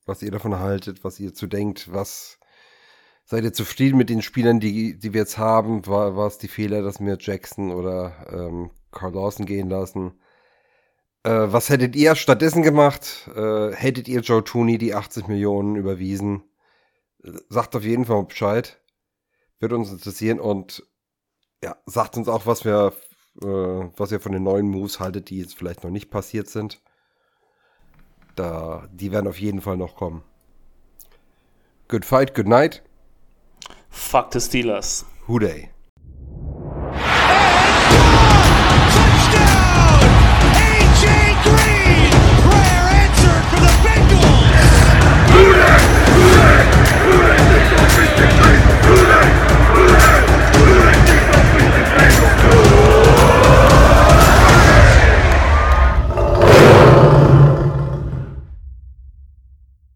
was ihr davon haltet, was ihr zu denkt, was seid ihr zufrieden mit den Spielern, die, die wir jetzt haben? War, war es die Fehler, dass wir Jackson oder ähm, Carl Lawson gehen lassen? Äh, was hättet ihr stattdessen gemacht? Äh, hättet ihr Joe Tooney die 80 Millionen überwiesen? Sagt auf jeden Fall Bescheid. Würde uns interessieren und ja, sagt uns auch, was wir, äh, was ihr von den neuen Moves haltet, die jetzt vielleicht noch nicht passiert sind. Da, die werden auf jeden Fall noch kommen. Good fight, good night. Fuck the Steelers. Who day?